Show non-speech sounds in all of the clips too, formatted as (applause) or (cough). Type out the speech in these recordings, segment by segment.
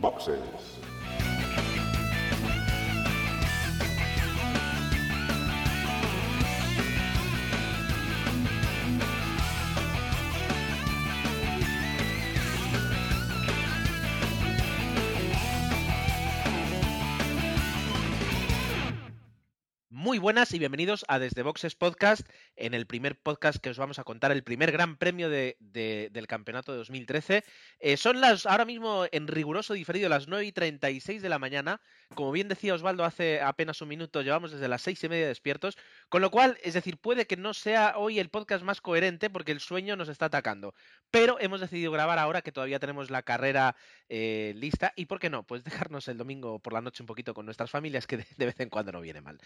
Boxes. Muy buenas y bienvenidos a Desde Boxes Podcast, en el primer podcast que os vamos a contar, el primer gran premio de- de- del campeonato de 2013. Eh, son las, ahora mismo en riguroso diferido, las 9 y 36 de la mañana. Como bien decía Osvaldo hace apenas un minuto, llevamos desde las 6 y media despiertos. Con lo cual, es decir, puede que no sea hoy el podcast más coherente porque el sueño nos está atacando. Pero hemos decidido grabar ahora que todavía tenemos la carrera eh, lista. ¿Y por qué no? Pues dejarnos el domingo por la noche un poquito con nuestras familias, que de- de vez en cuando no viene mal.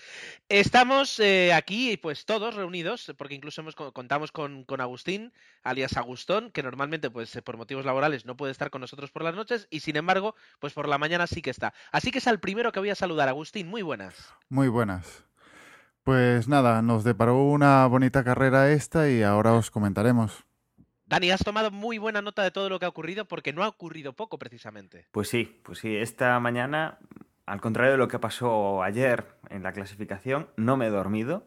Estamos eh, aquí, pues todos reunidos, porque incluso hemos, co- contamos con, con Agustín, alias Agustón, que normalmente, pues eh, por motivos laborales, no puede estar con nosotros por las noches, y sin embargo, pues por la mañana sí que está. Así que es al primero que voy a saludar. Agustín, muy buenas. Muy buenas. Pues nada, nos deparó una bonita carrera esta y ahora os comentaremos. Dani, has tomado muy buena nota de todo lo que ha ocurrido, porque no ha ocurrido poco precisamente. Pues sí, pues sí, esta mañana, al contrario de lo que pasó ayer en la clasificación, no me he dormido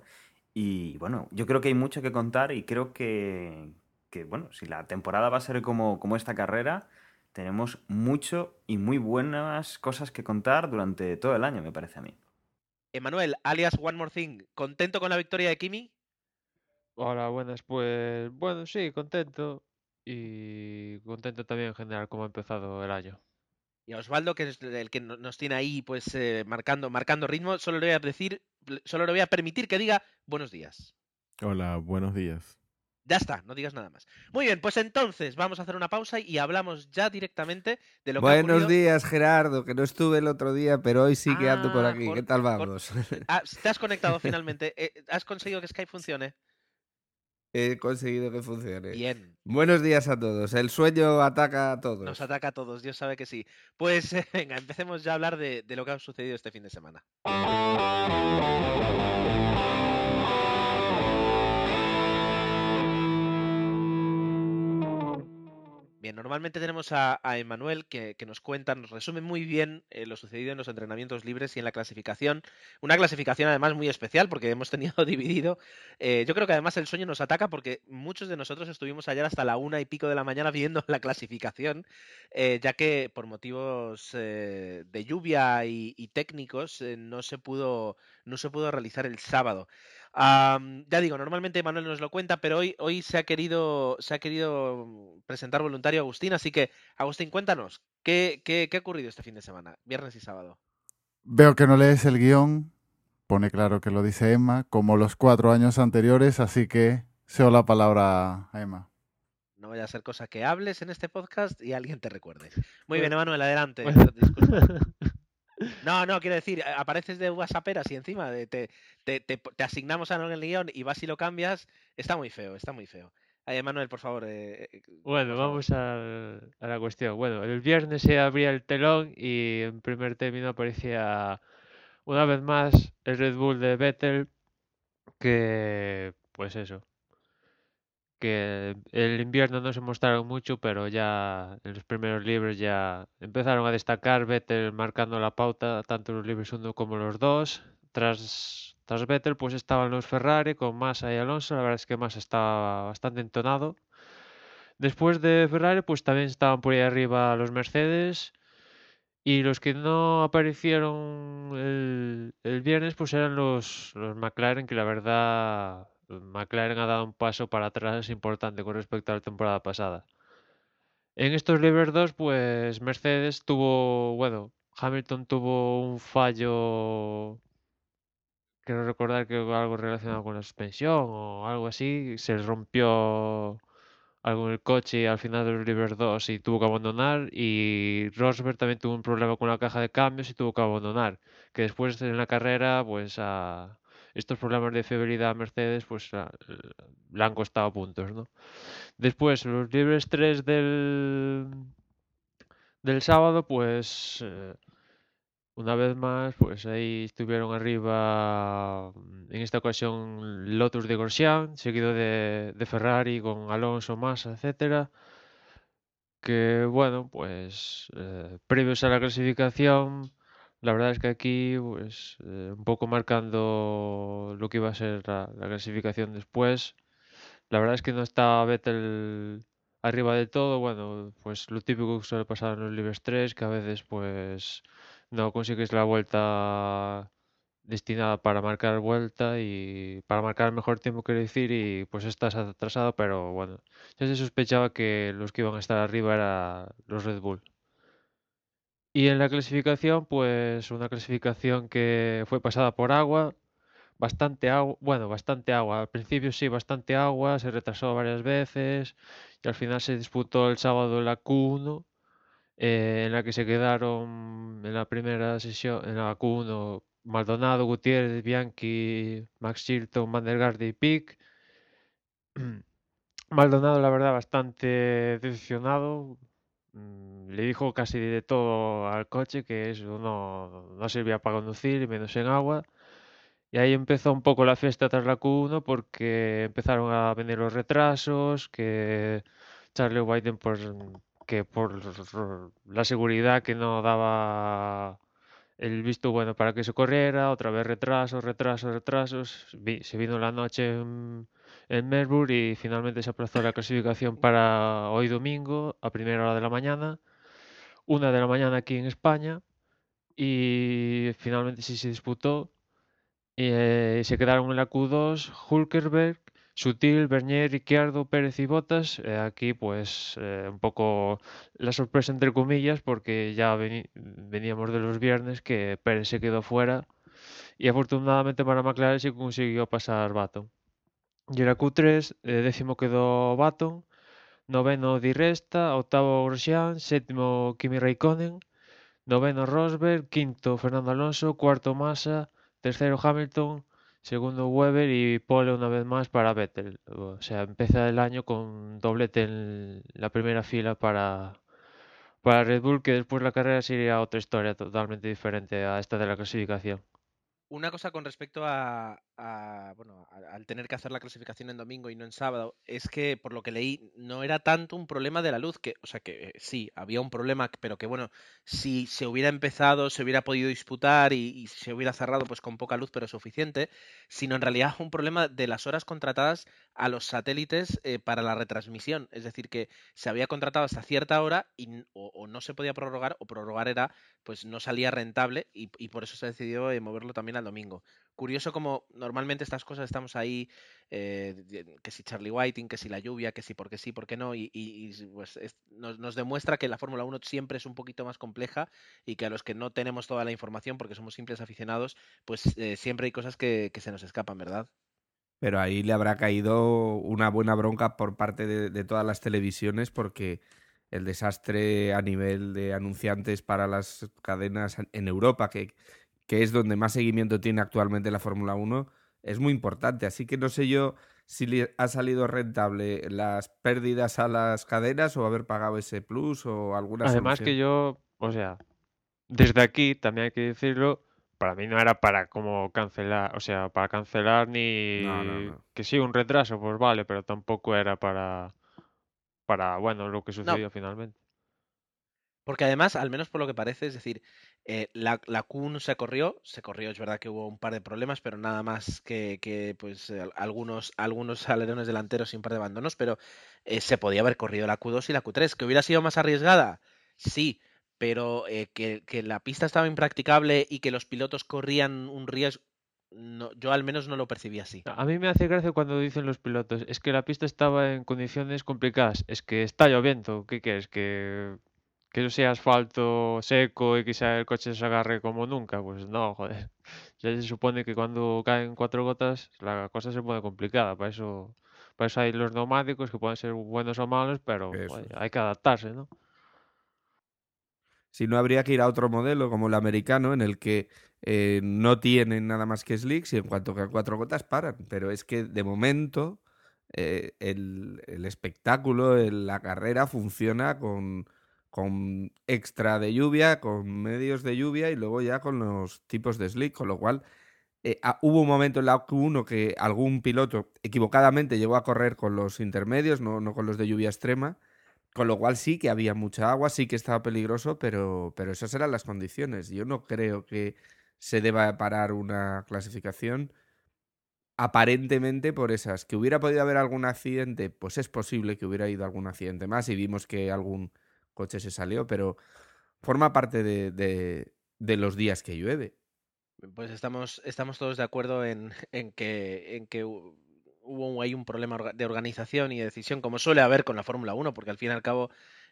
y bueno, yo creo que hay mucho que contar y creo que, que, bueno, si la temporada va a ser como, como esta carrera, tenemos mucho y muy buenas cosas que contar durante todo el año, me parece a mí. Emanuel, alias One More Thing, ¿contento con la victoria de Kimi? Hola, buenas. Pues bueno, sí, contento. Y contento también en general cómo ha empezado el año. Y a Osvaldo, que es el que no- nos tiene ahí pues eh, marcando, marcando ritmo, solo le voy a decir, solo le voy a permitir que diga buenos días. Hola, buenos días. Ya está, no digas nada más. Muy bien, pues entonces vamos a hacer una pausa y hablamos ya directamente de lo que Buenos días, Gerardo, que no estuve el otro día, pero hoy sí que ando por Ah, aquí. por- ¿Qué tal por- vamos? Ah, te has conectado (laughs) finalmente. Eh, ¿Has conseguido que Skype funcione? He conseguido que funcione. Bien. Buenos días a todos. El sueño ataca a todos. Nos ataca a todos, Dios sabe que sí. Pues eh, (laughs) venga, empecemos ya a hablar de, de lo que ha sucedido este fin de semana. Bien, normalmente tenemos a, a Emanuel que, nos cuenta, nos resume muy bien eh, lo sucedido en los entrenamientos libres y en la clasificación. Una clasificación además muy especial porque hemos tenido (laughs) dividido. eh, yo creo que además el sueño nos ataca porque muchos de nosotros estuvimos ayer hasta la una y pico de la mañana (laughs) viendo la clasificación, eh, ya que por motivos eh, de lluvia y, y técnicos eh, no se pudo no se pudo realizar el sábado. Am, ya digo, normalmente Manuel nos lo cuenta, pero hoy, hoy se ha querido se ha querido presentar voluntario Agustín, así que Agustín, cuéntanos, ¿qué, qué, qué ha ocurrido este fin de semana, viernes y sábado? Veo que no lees el guion, pone claro que lo dice Emma, como los cuatro años anteriores, así que cedo la palabra a Emma. No vaya a ser cosa que hables en este podcast y alguien te recuerde. Muy bien, Bueno, Emanuel, adelante. bueno. Disculpa. (laughs) No, no, quiero decir, a- apareces de WhatsApperas y encima de, te, te, te, te asignamos en el guion y vas y lo cambias. Está muy feo, está muy feo. Ay, Manuel, por favor. eh, eh, Bueno, por favor. vamos al- a la cuestión. Bueno, el viernes se abría el telón y en primer término aparecía una vez más el Red Bull de Vettel que, pues eso, que el invierno no se mostraron mucho, pero ya en los primeros libres ya empezaron a destacar Vettel marcando la pauta, tanto los libres 1 como los 2. Tras, tras Vettel pues estaban los Ferrari con Massa y Alonso, la verdad es que Massa estaba bastante entonado. Después de Ferrari pues también estaban por ahí arriba los Mercedes y los que no aparecieron el, el viernes pues eran los, los McLaren, que la verdad McLaren ha dado un paso para atrás importante con respecto a la temporada pasada. En estos libres 2, pues Mercedes tuvo, bueno, Hamilton tuvo un fallo, quiero recordar que algo relacionado con la suspensión o algo así, se rompió algo en el coche al final de los libres 2 y tuvo que abandonar y Rosberg también tuvo un problema con la caja de cambios y tuvo que abandonar, que después en la carrera, pues a estos problemas de fiabilidad a Mercedes, pues a- le han costado puntos, ¿no? Después, los libres 3 del, del sábado, pues eh, una vez más, pues ahí estuvieron arriba, mm, en esta ocasión, Lotus de Grosjean, seguido de, de Ferrari con Alonso, Massa, etcétera. que bueno, pues eh, previos a la clasificación, la verdad es que aquí pues eh, un poco marcando lo que iba a ser la, la clasificación después, la verdad es que no está Vettel arriba de todo, bueno, pues lo típico que suele pasar en los libres 3, que a veces pues no consigues la vuelta destinada para marcar vuelta y para marcar mejor tiempo, quiero decir, y pues estás atrasado, pero bueno, ya se sospechaba que los que iban a estar arriba eran los Red Bull. Y en la clasificación, pues una clasificación que fue pasada por agua, bastante agua, bueno, bastante agua. Al principio sí, bastante agua, se retrasó varias veces y al final se disputó el sábado la Q1, eh, en la que se quedaron en la primera sesión, en la Q1, Maldonado, Gutiérrez, Bianchi, Max Chilton, Van der Garde y Pick. (clears throat) Maldonado, la verdad, bastante decepcionado. Mm, Le dijo casi de todo al coche, que eso no, no servía para conducir, menos en agua. Y ahí empezó un poco la fiesta tras la Q1 porque empezaron a venir los retrasos, que Charlie White por, que por la seguridad que no daba el visto bueno para que se corriera, otra vez retrasos, retrasos, retrasos. Vi- se vino la noche en, en Melbourne y finalmente se aplazó la clasificación para hoy domingo a primera hora de la mañana, una de la mañana aquí en España y finalmente sí se disputó. Y, eh, se quedaron en la Q2 Hulkenberg, Sutil, Bernier, Ricciardo, Pérez y Bottas. Eh, aquí, pues, eh, un poco la sorpresa entre comillas, porque ya veníamos de los viernes que Pérez se quedó fuera. Y afortunadamente para McLaren sí consiguió pasar Baton. Y en la Q3, eh, décimo quedó Baton, noveno Di Resta, octavo Grosjean, séptimo Kimi Raikkonen, noveno Rosberg, quinto Fernando Alonso, cuarto Massa, tercero Hamilton, segundo Weber y pole una vez más para Vettel. O sea, empieza el año con doblete en la primera fila para, para Red Bull, que después la carrera sería otra historia totalmente diferente a esta de la clasificación. Una cosa con respecto a, a, bueno, a- al tener que hacer la clasificación en domingo y no en sábado, es que por lo que leí no era tanto un problema de la luz, que, o sea que eh, sí, había un problema, pero que bueno, si se hubiera empezado, se hubiera podido disputar y, se hubiera cerrado pues con poca luz pero suficiente, sino en realidad un problema de las horas contratadas a los satélites eh, para la retransmisión, es decir, que se había contratado hasta cierta hora y o, no se podía prorrogar o prorrogar era pues no salía rentable y, por eso se decidió eh, moverlo también domingo. Curioso como normalmente estas cosas estamos ahí, eh, que si Charlie Whiting, que si la lluvia, que si por qué sí, por qué no, y, pues es- nos, demuestra que la Fórmula 1 siempre es un poquito más compleja y que a los que no tenemos toda la información, porque somos simples aficionados, pues eh, siempre hay cosas que, que se nos escapan, ¿verdad? Pero ahí le habrá caído una buena bronca por parte de, de todas las televisiones porque el desastre a nivel de anunciantes para las cadenas en Europa, que, que es donde más seguimiento tiene actualmente la Fórmula 1, es muy importante. Así que no sé yo si le ha salido rentable las pérdidas a las cadenas o haber pagado ese plus o alguna Además que yo, o sea, desde aquí también hay que decirlo, para mí no era para como cancelar, o sea, para cancelar ni No, no, no. que sí un retraso, pues vale, pero tampoco era para para bueno, lo que No, sucedió finalmente. Porque además, al menos por lo que parece, es decir, eh, la, la Q1 se corrió, se corrió, es verdad que hubo un par de problemas, pero nada más que, que, pues al- algunos, algunos (laughs) alerones delanteros y un par de abandonos, pero eh, se podía haber corrido la Q2 y la Q3, que hubiera sido más arriesgada, sí, pero eh, que, que la pista estaba impracticable y que los pilotos corrían un riesgo, no, yo al menos no lo percibí así. A mí me hace gracia cuando dicen los pilotos, es que la pista estaba en condiciones complicadas, es que está lloviendo, ¿qué quieres? Que que eso sea asfalto seco y quizá el coche se agarre como nunca, pues no, (laughs) joder. Ya se supone que cuando caen cuatro gotas la cosa se pone complicada, para eso, para eso hay los neumáticos que pueden ser buenos o malos, pero joder, hay que adaptarse, ¿no? Si no, habría que ir a otro modelo como el americano, en el que eh, no tienen nada más que slicks y en cuanto que cuatro gotas paran. Pero es que de momento eh, el, el espectáculo, el- la carrera funciona con, con extra de lluvia, con medios de lluvia y luego ya con los tipos de slick, con lo cual eh, ah, hubo un momento en la Q1 que algún piloto equivocadamente llegó a correr con los intermedios, no, no con los de lluvia extrema, Con lo cual sí que había mucha agua, sí que estaba peligroso, pero, pero esas eran las condiciones. Yo no creo que se deba parar una clasificación aparentemente por esas. Que hubiera podido haber algún accidente, pues es posible que hubiera ido algún accidente más y vimos que algún coche se salió, pero forma parte de, de, los días que llueve. Pues estamos, estamos todos de acuerdo en, (laughs) en que, en que hu- hubo ahí un problema de organización y de decisión, como suele haber con la Fórmula 1, porque al fin y al cabo,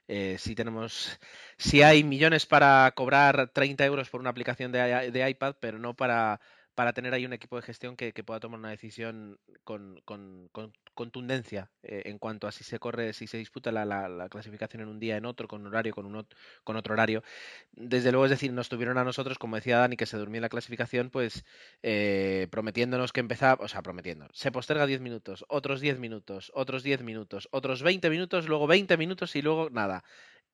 eh, si tenemos, si hay millones para cobrar 30 euros por una aplicación de, de iPad, pero no para, para tener ahí un equipo de gestión que, pueda tomar una decisión con, con- con contundencia eh, en cuanto a si se corre, si se disputa la, la- la clasificación en un día, en otro, con horario, con, un con otro horario. Desde luego, es decir, nos tuvieron a nosotros, como decía Dani, que se durmió en la clasificación, pues eh, prometiéndonos que empezaba, o sea, prometiendo, se posterga 10 minutos, otros 10 minutos, otros 10 minutos, otros 20 minutos, luego 20 minutos y luego nada.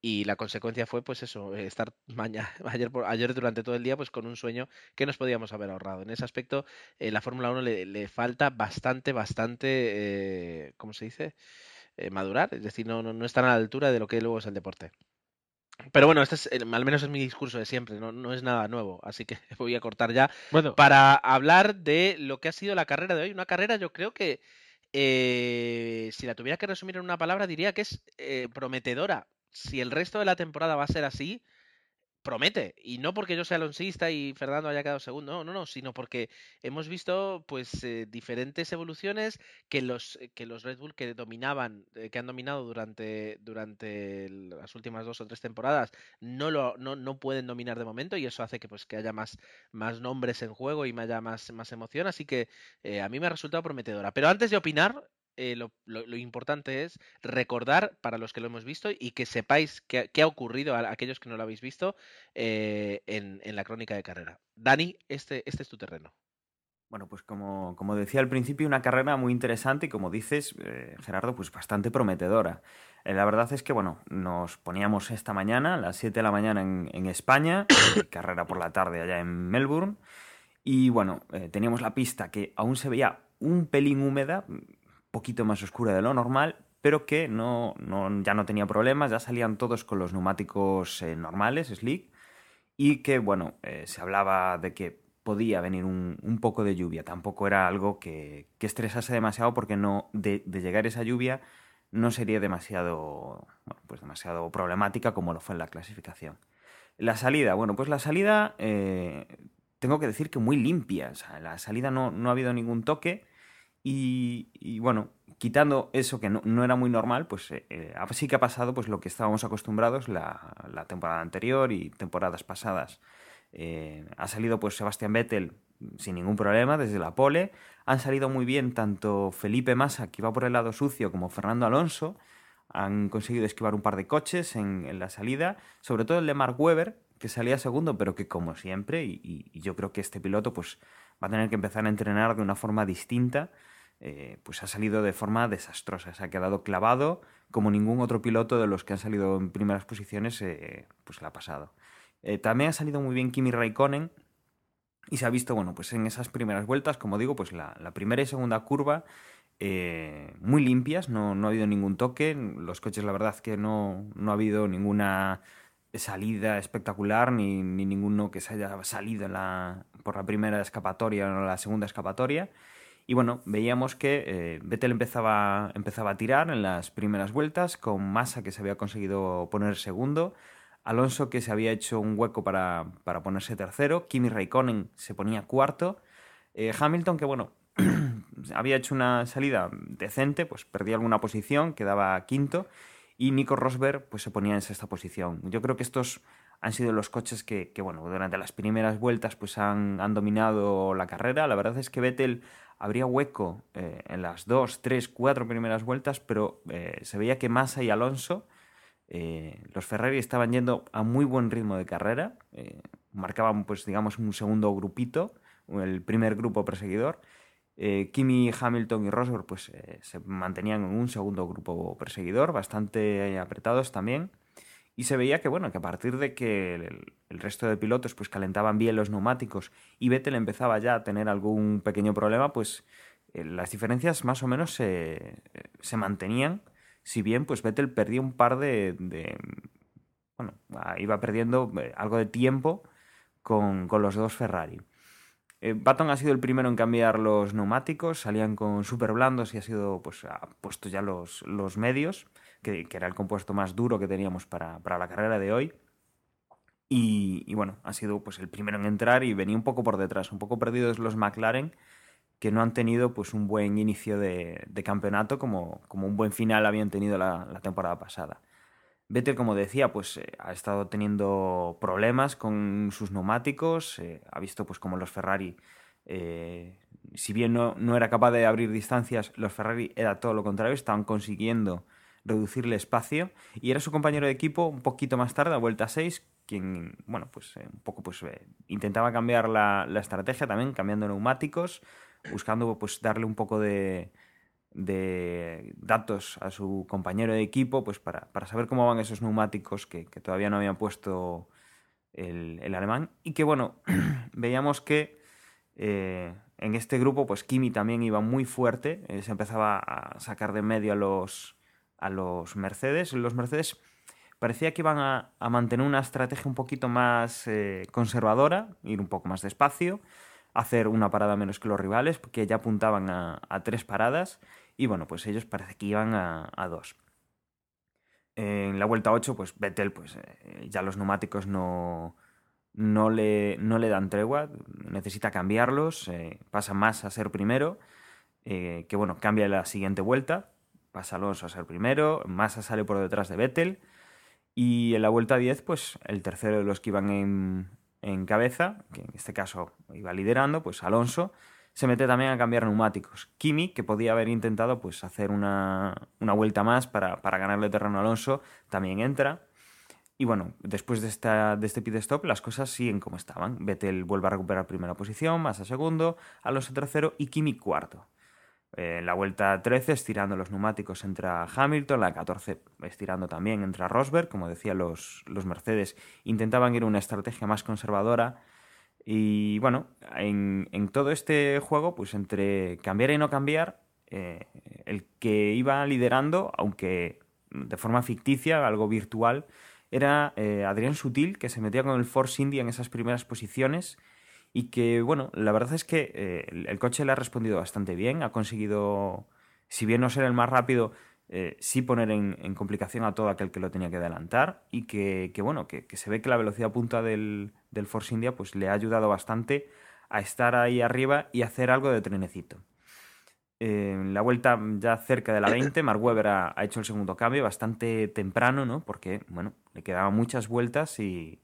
Y la consecuencia fue, pues eso, eh, estar (laughs) mañana, ayer, por- ayer durante todo el día, pues con un sueño que nos podíamos haber ahorrado. En ese aspecto, eh, la Fórmula 1 le, le falta bastante, bastante, eh, ¿cómo se dice? Eh, madurar, es decir, no, no, no están a la altura de lo que luego es el deporte. Pero bueno, este es, el- al menos es mi discurso de siempre, no, no es nada nuevo, así que (laughs) voy a cortar ya Bueno, para hablar de lo que ha sido la carrera de hoy. Una carrera, yo creo que, eh, si la tuviera que resumir en una palabra, diría que es eh, prometedora. Si el resto de la temporada va a ser así, promete. Y no porque yo sea alonsista y Fernando haya quedado segundo, no, no, no, sino porque hemos visto pues eh, diferentes evoluciones que los, eh, que los Red Bull que dominaban, eh, que han dominado durante, durante las últimas dos o tres temporadas, no, lo, no, no pueden dominar de momento y eso hace que pues que haya más, más nombres en juego y haya más, más emoción. Así que eh, a mí me ha resultado prometedora. Pero antes de opinar, eh, lo, lo- lo importante es recordar para los que lo hemos visto y que sepáis qué, qué ha ocurrido a aquellos que no lo habéis visto eh, en, en la crónica de carrera. Dani, este, este es tu terreno. Bueno, pues como, como decía al principio, una carrera muy interesante y como dices, eh, Gerardo, pues bastante prometedora. Eh, la verdad es que, bueno, nos poníamos esta mañana, a las 7 de la mañana en, en España, (coughs) carrera por la tarde allá en Melbourne, y bueno, eh, teníamos la pista que aún se veía un pelín húmeda, poquito más oscura de lo normal, pero que no, no- ya no tenía problemas, ya salían todos con los neumáticos eh, normales, slick, y que, bueno, eh, se hablaba de que podía venir un, un poco de lluvia. Tampoco era algo que, que estresase demasiado porque no, de, de llegar esa lluvia no sería demasiado, pues demasiado problemática como lo fue en la clasificación. La salida, bueno, pues la salida eh, tengo que decir que muy limpia. La salida no, no ha habido ningún toque. Y, bueno, quitando eso que no, era muy normal, pues eh, eh, sí que ha pasado pues lo que estábamos acostumbrados la, temporada anterior y temporadas pasadas. Eh, ha salido pues Sebastián Vettel sin ningún problema desde la pole. Han salido muy bien tanto Felipe Massa, que iba por el lado sucio, como Fernando Alonso. Han conseguido esquivar un par de coches en, la salida, sobre todo el de Mark Webber, que salía segundo, pero que como siempre, y- y yo creo que este piloto pues va a tener que empezar a entrenar de una forma distinta, eh, pues ha salido de forma desastrosa, se ha quedado clavado como ningún otro piloto de los que han salido en primeras posiciones, eh, pues le ha pasado. Eh, también ha salido muy bien Kimi Raikkonen y se ha visto, bueno, pues en esas primeras vueltas, como digo, pues la, la primera y segunda curva eh, muy limpias, no, no ha habido ningún toque, los coches la verdad que no, no ha habido ninguna salida espectacular ni, ni ninguno que se haya salido la, por la primera escapatoria o la segunda escapatoria. Y bueno, veíamos que eh, Vettel empezaba, empezaba a tirar en las primeras vueltas, con Massa que se había conseguido poner segundo, Alonso que se había hecho un hueco para, para ponerse tercero, Kimi Raikkonen se ponía cuarto, eh, Hamilton que bueno, (clears throat) había hecho una salida decente, pues perdía alguna posición, quedaba quinto, y Nico Rosberg pues se ponía en sexta posición. Yo creo que estos han sido los coches que, que, bueno, durante las primeras vueltas pues han, han dominado la carrera. La verdad es que Vettel habría hueco eh, en las dos, tres, cuatro primeras vueltas, pero eh, se veía que Massa y Alonso, eh, los Ferrari estaban yendo a muy buen ritmo de carrera, marcaban pues digamos un segundo grupito, el primer grupo perseguidor. Kimi, Hamilton y Rosberg pues se mantenían en un segundo grupo perseguidor, bastante apretados también. Y se veía que, bueno, que a partir de que el, resto de pilotos pues calentaban bien los neumáticos y Vettel empezaba ya a tener algún pequeño problema, pues eh, las diferencias más o menos se, se mantenían si bien pues Vettel perdió un par de, de bueno, iba perdiendo eh, algo de tiempo con, con los dos Ferrari. Eh, Baton ha sido el primero en cambiar los neumáticos, salían con super blandos y ha sido, pues, ha puesto ya los, los medios, que, era el compuesto más duro que teníamos para, para la carrera de hoy. Y, bueno, ha sido pues el primero en entrar y venía un poco por detrás, un poco perdidos los McLaren, que no han tenido pues un buen inicio de, campeonato como, como, un buen final habían tenido la, la temporada pasada. Vettel, como decía, pues eh, ha estado teniendo problemas con sus neumáticos, eh, ha visto pues como los Ferrari, eh, si bien no, no, era capaz de abrir distancias, los Ferrari era todo lo contrario, estaban consiguiendo reducirle espacio. Y era su compañero de equipo un poquito más tarde, a vuelta 6, quien, bueno, pues un poco pues intentaba cambiar la, la estrategia también, cambiando neumáticos, buscando pues darle un poco de, de datos a su compañero de equipo pues para, para saber cómo van esos neumáticos que, todavía no habían puesto el, el alemán. Y que bueno (clears throat) veíamos que eh, en este grupo pues Kimi también iba muy fuerte eh, se empezaba a sacar de medio a los a los Mercedes los Mercedes parecía que iban a, mantener una estrategia un poquito más eh, conservadora ir un poco más despacio hacer una parada menos que los rivales, porque ya apuntaban a, tres paradas, y bueno, pues ellos parece que iban a, dos. En la vuelta 8, pues Vettel, pues eh, ya los neumáticos no, no, le, no le dan tregua, necesita cambiarlos, eh, pasa más a ser primero, que bueno, cambia la siguiente vuelta, pasa Alonso a ser primero, Massa sale por detrás de Vettel, y en la vuelta 10, pues el tercero de los que iban en, cabeza, que en este caso iba liderando, pues Alonso se mete también a cambiar neumáticos. Kimi, que podía haber intentado pues, hacer una, una vuelta más para, para, ganarle terreno a Alonso, también entra. Y bueno, después de, esta, de este pit stop, las cosas siguen como estaban. Vettel vuelve a recuperar primera posición, Massa segundo, Alonso tercero y Kimi cuarto. En eh, la vuelta 13, estirando los neumáticos, entra Hamilton. La 14, estirando también, entra Rosberg. Como decía, los, los Mercedes intentaban ir a una estrategia más conservadora. Y bueno, en, en, todo este juego, pues entre cambiar y no cambiar, eh, el que iba liderando, aunque de forma ficticia, algo virtual, era eh, Adrián Sutil, que se metía con el Force India en esas primeras posiciones y que, bueno, la verdad es que eh, el coche le ha respondido bastante bien, ha conseguido, si bien no ser el más rápido, eh, sí poner en, complicación a todo aquel que lo tenía que adelantar y que, bueno, que, se ve que la velocidad punta del, del, Force India pues le ha ayudado bastante a estar ahí arriba y hacer algo de trenecito. En la vuelta ya cerca de la 20, Mark Webber ha, ha, hecho el segundo cambio bastante temprano, ¿no? Porque, bueno, le quedaban muchas vueltas y,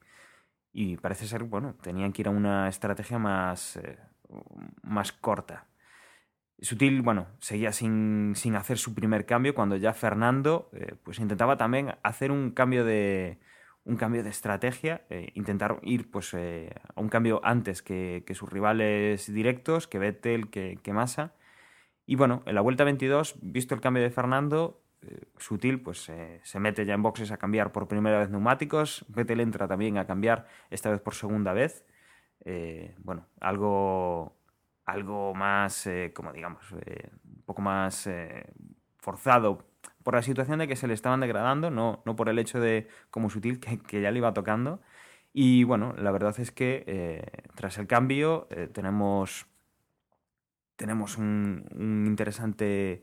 y parece ser, bueno, tenían que ir a una estrategia más, eh, más corta. Sutil, bueno, seguía sin, sin, hacer su primer cambio cuando ya Fernando eh, pues intentaba también hacer un cambio de, un cambio de estrategia, eh, intentar ir pues, eh, a un cambio antes que, que, sus rivales directos, que Vettel, que, que Massa. Y bueno, en la vuelta 22, visto el cambio de Fernando, Sutil pues eh, se mete ya en boxes a cambiar por primera vez neumáticos, Vettel entra también a cambiar esta vez por segunda vez. Eh, bueno, algo algo más, eh, como digamos, eh, un poco más eh, forzado por la situación de que se le estaban degradando, no, no por el hecho de, como sutil, que, que, ya le iba tocando. Y bueno, la verdad es que tras el cambio tenemos, tenemos un, un, interesante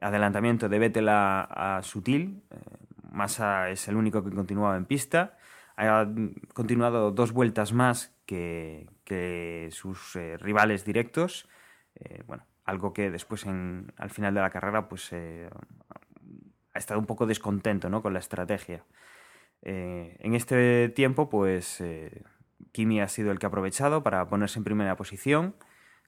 adelantamiento de Vettel a, Sutil. Massa es el único que continuaba en pista. Ha continuado dos vueltas más que, sus eh, rivales directos. Eh, bueno, algo que después en, al final de la carrera pues eh, ha estado un poco descontento ¿no? con la estrategia. Eh, en este tiempo pues Kimi ha sido el que ha aprovechado para ponerse en primera posición.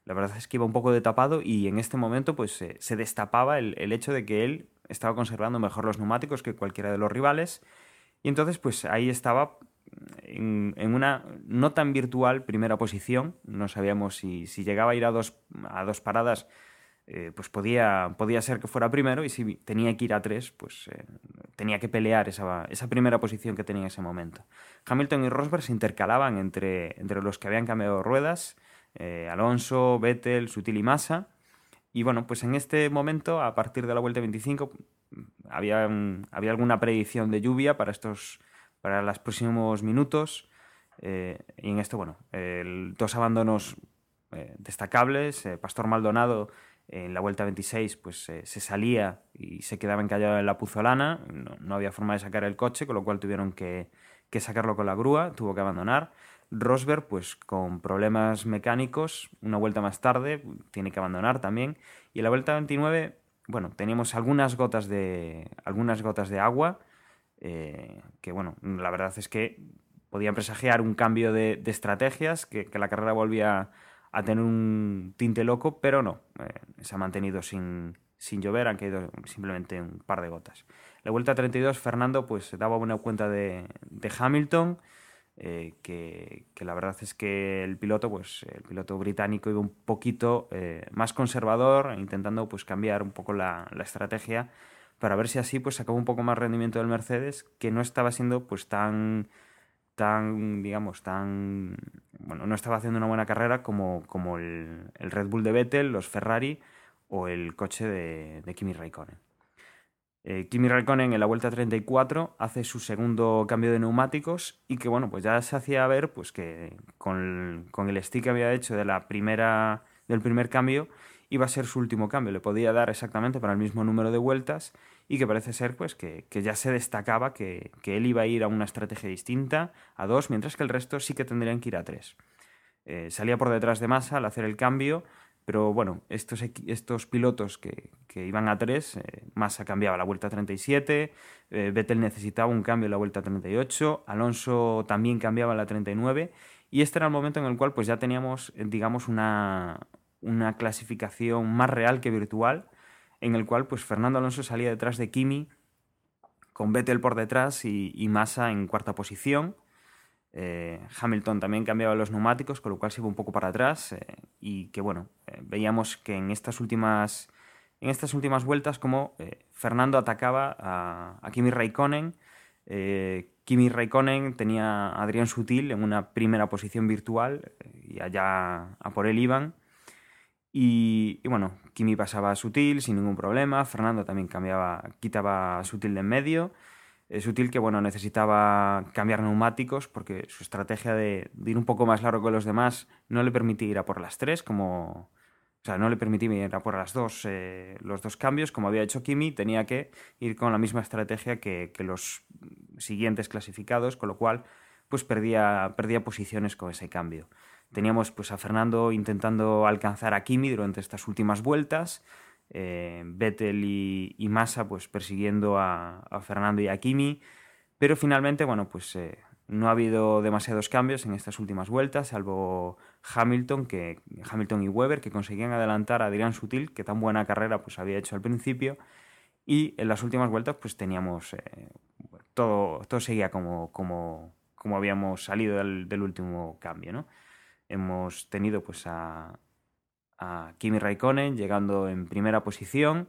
La verdad es que iba un poco de tapado y en este momento pues se destapaba el, el hecho de que él estaba conservando mejor los neumáticos que cualquiera de los rivales y entonces pues ahí estaba en, en, una no tan virtual primera posición. No sabíamos si, si llegaba a ir a dos, a dos paradas, eh, pues podía, podía ser que fuera primero y si tenía que ir a tres, pues eh, tenía que pelear esa, esa primera posición que tenía en ese momento. Hamilton y Rosberg se intercalaban entre, entre los que habían cambiado ruedas, eh, Alonso, Vettel, Sutil y Massa. Y bueno, pues en este momento, a partir de la vuelta 25, había, había alguna predicción de lluvia para estos para los próximos minutos. Eh, y en esto, bueno, dos abandonos eh, destacables. Eh, Pastor Maldonado en la vuelta 26 pues se salía y se quedaba encallado en la puzolana. No, había forma de sacar el coche, con lo cual tuvieron que sacarlo con la grúa, tuvo que abandonar. Rosberg, pues con problemas mecánicos, una vuelta más tarde, tiene que abandonar también. Y en la vuelta 29, bueno, teníamos algunas gotas de, algunas gotas de agua, eh, que bueno, la verdad es que podían presagiar un cambio de, estrategias, que, la carrera volvía a tener un tinte loco, pero no, eh, se ha mantenido sin, sin llover, han caído simplemente un par de gotas. La vuelta 32, Fernando pues daba buena cuenta de, de Hamilton, eh, que, la verdad es que el piloto, pues el piloto británico iba un poquito eh, más conservador, intentando pues cambiar un poco la, estrategia para ver si así pues sacaba un poco más rendimiento del Mercedes, que no estaba siendo pues tan tan, digamos, tan... Bueno, no estaba haciendo una buena carrera como, como el, Red Bull de Vettel, los Ferrari o el coche de, de Kimi Raikkonen. Eh, Kimi Raikkonen en la vuelta 34 hace su segundo cambio de neumáticos y que bueno, pues ya se hacía ver pues que con, el stick que había hecho de la primera, del primer cambio iba a ser su último cambio, le podía dar exactamente para el mismo número de vueltas y que parece ser pues que, ya se destacaba que, él iba a ir a una estrategia distinta, a dos, mientras que el resto sí que tendrían que ir a tres. Eh, salía por detrás de Massa al hacer el cambio, pero bueno, estos, estos pilotos que, iban a 3, eh, Massa cambiaba la vuelta 37, eh, Vettel necesitaba un cambio en la vuelta 38, Alonso también cambiaba la 39, y este era el momento en el cual pues ya teníamos, eh, digamos, una, una clasificación más real que virtual, en el cual pues Fernando Alonso salía detrás de Kimi, con Vettel por detrás y Massa en cuarta posición. Eh, Hamilton también cambiaba los neumáticos, con lo cual se iba un poco para atrás eh, y que bueno, eh, veíamos que en estas últimas, en estas últimas vueltas como Fernando atacaba a, Kimi Raikkonen. Kimi Raikkonen tenía a Adrián Sutil en una primera posición virtual y allá a por él iban. Y, y, bueno, Kimi pasaba a Sutil sin ningún problema, Fernando también cambiaba, quitaba a Sutil de en medio es útil que bueno, necesitaba cambiar neumáticos porque su estrategia de, ir un poco más largo que los demás no le permitía ir a por las tres, como. O sea, no le permitía ir a por las dos, eh, los dos cambios, como había hecho Kimi, tenía que ir con la misma estrategia que, los siguientes clasificados, con lo cual pues perdía, perdía posiciones con ese cambio. Teníamos pues a Fernando intentando alcanzar a Kimi durante estas últimas vueltas, eh, Vettel y, Massa pues persiguiendo a, Fernando y a Kimi, pero finalmente, bueno, pues eh, no ha habido demasiados cambios en estas últimas vueltas, salvo Hamilton, que, Hamilton y Weber, que conseguían adelantar a Adrián Sutil, que tan buena carrera pues había hecho al principio, y en las últimas vueltas pues teníamos, eh, todo, todo seguía como, como, como habíamos salido del, del último cambio, ¿no? Hemos tenido pues a, a Kimi Raikkonen llegando en primera posición.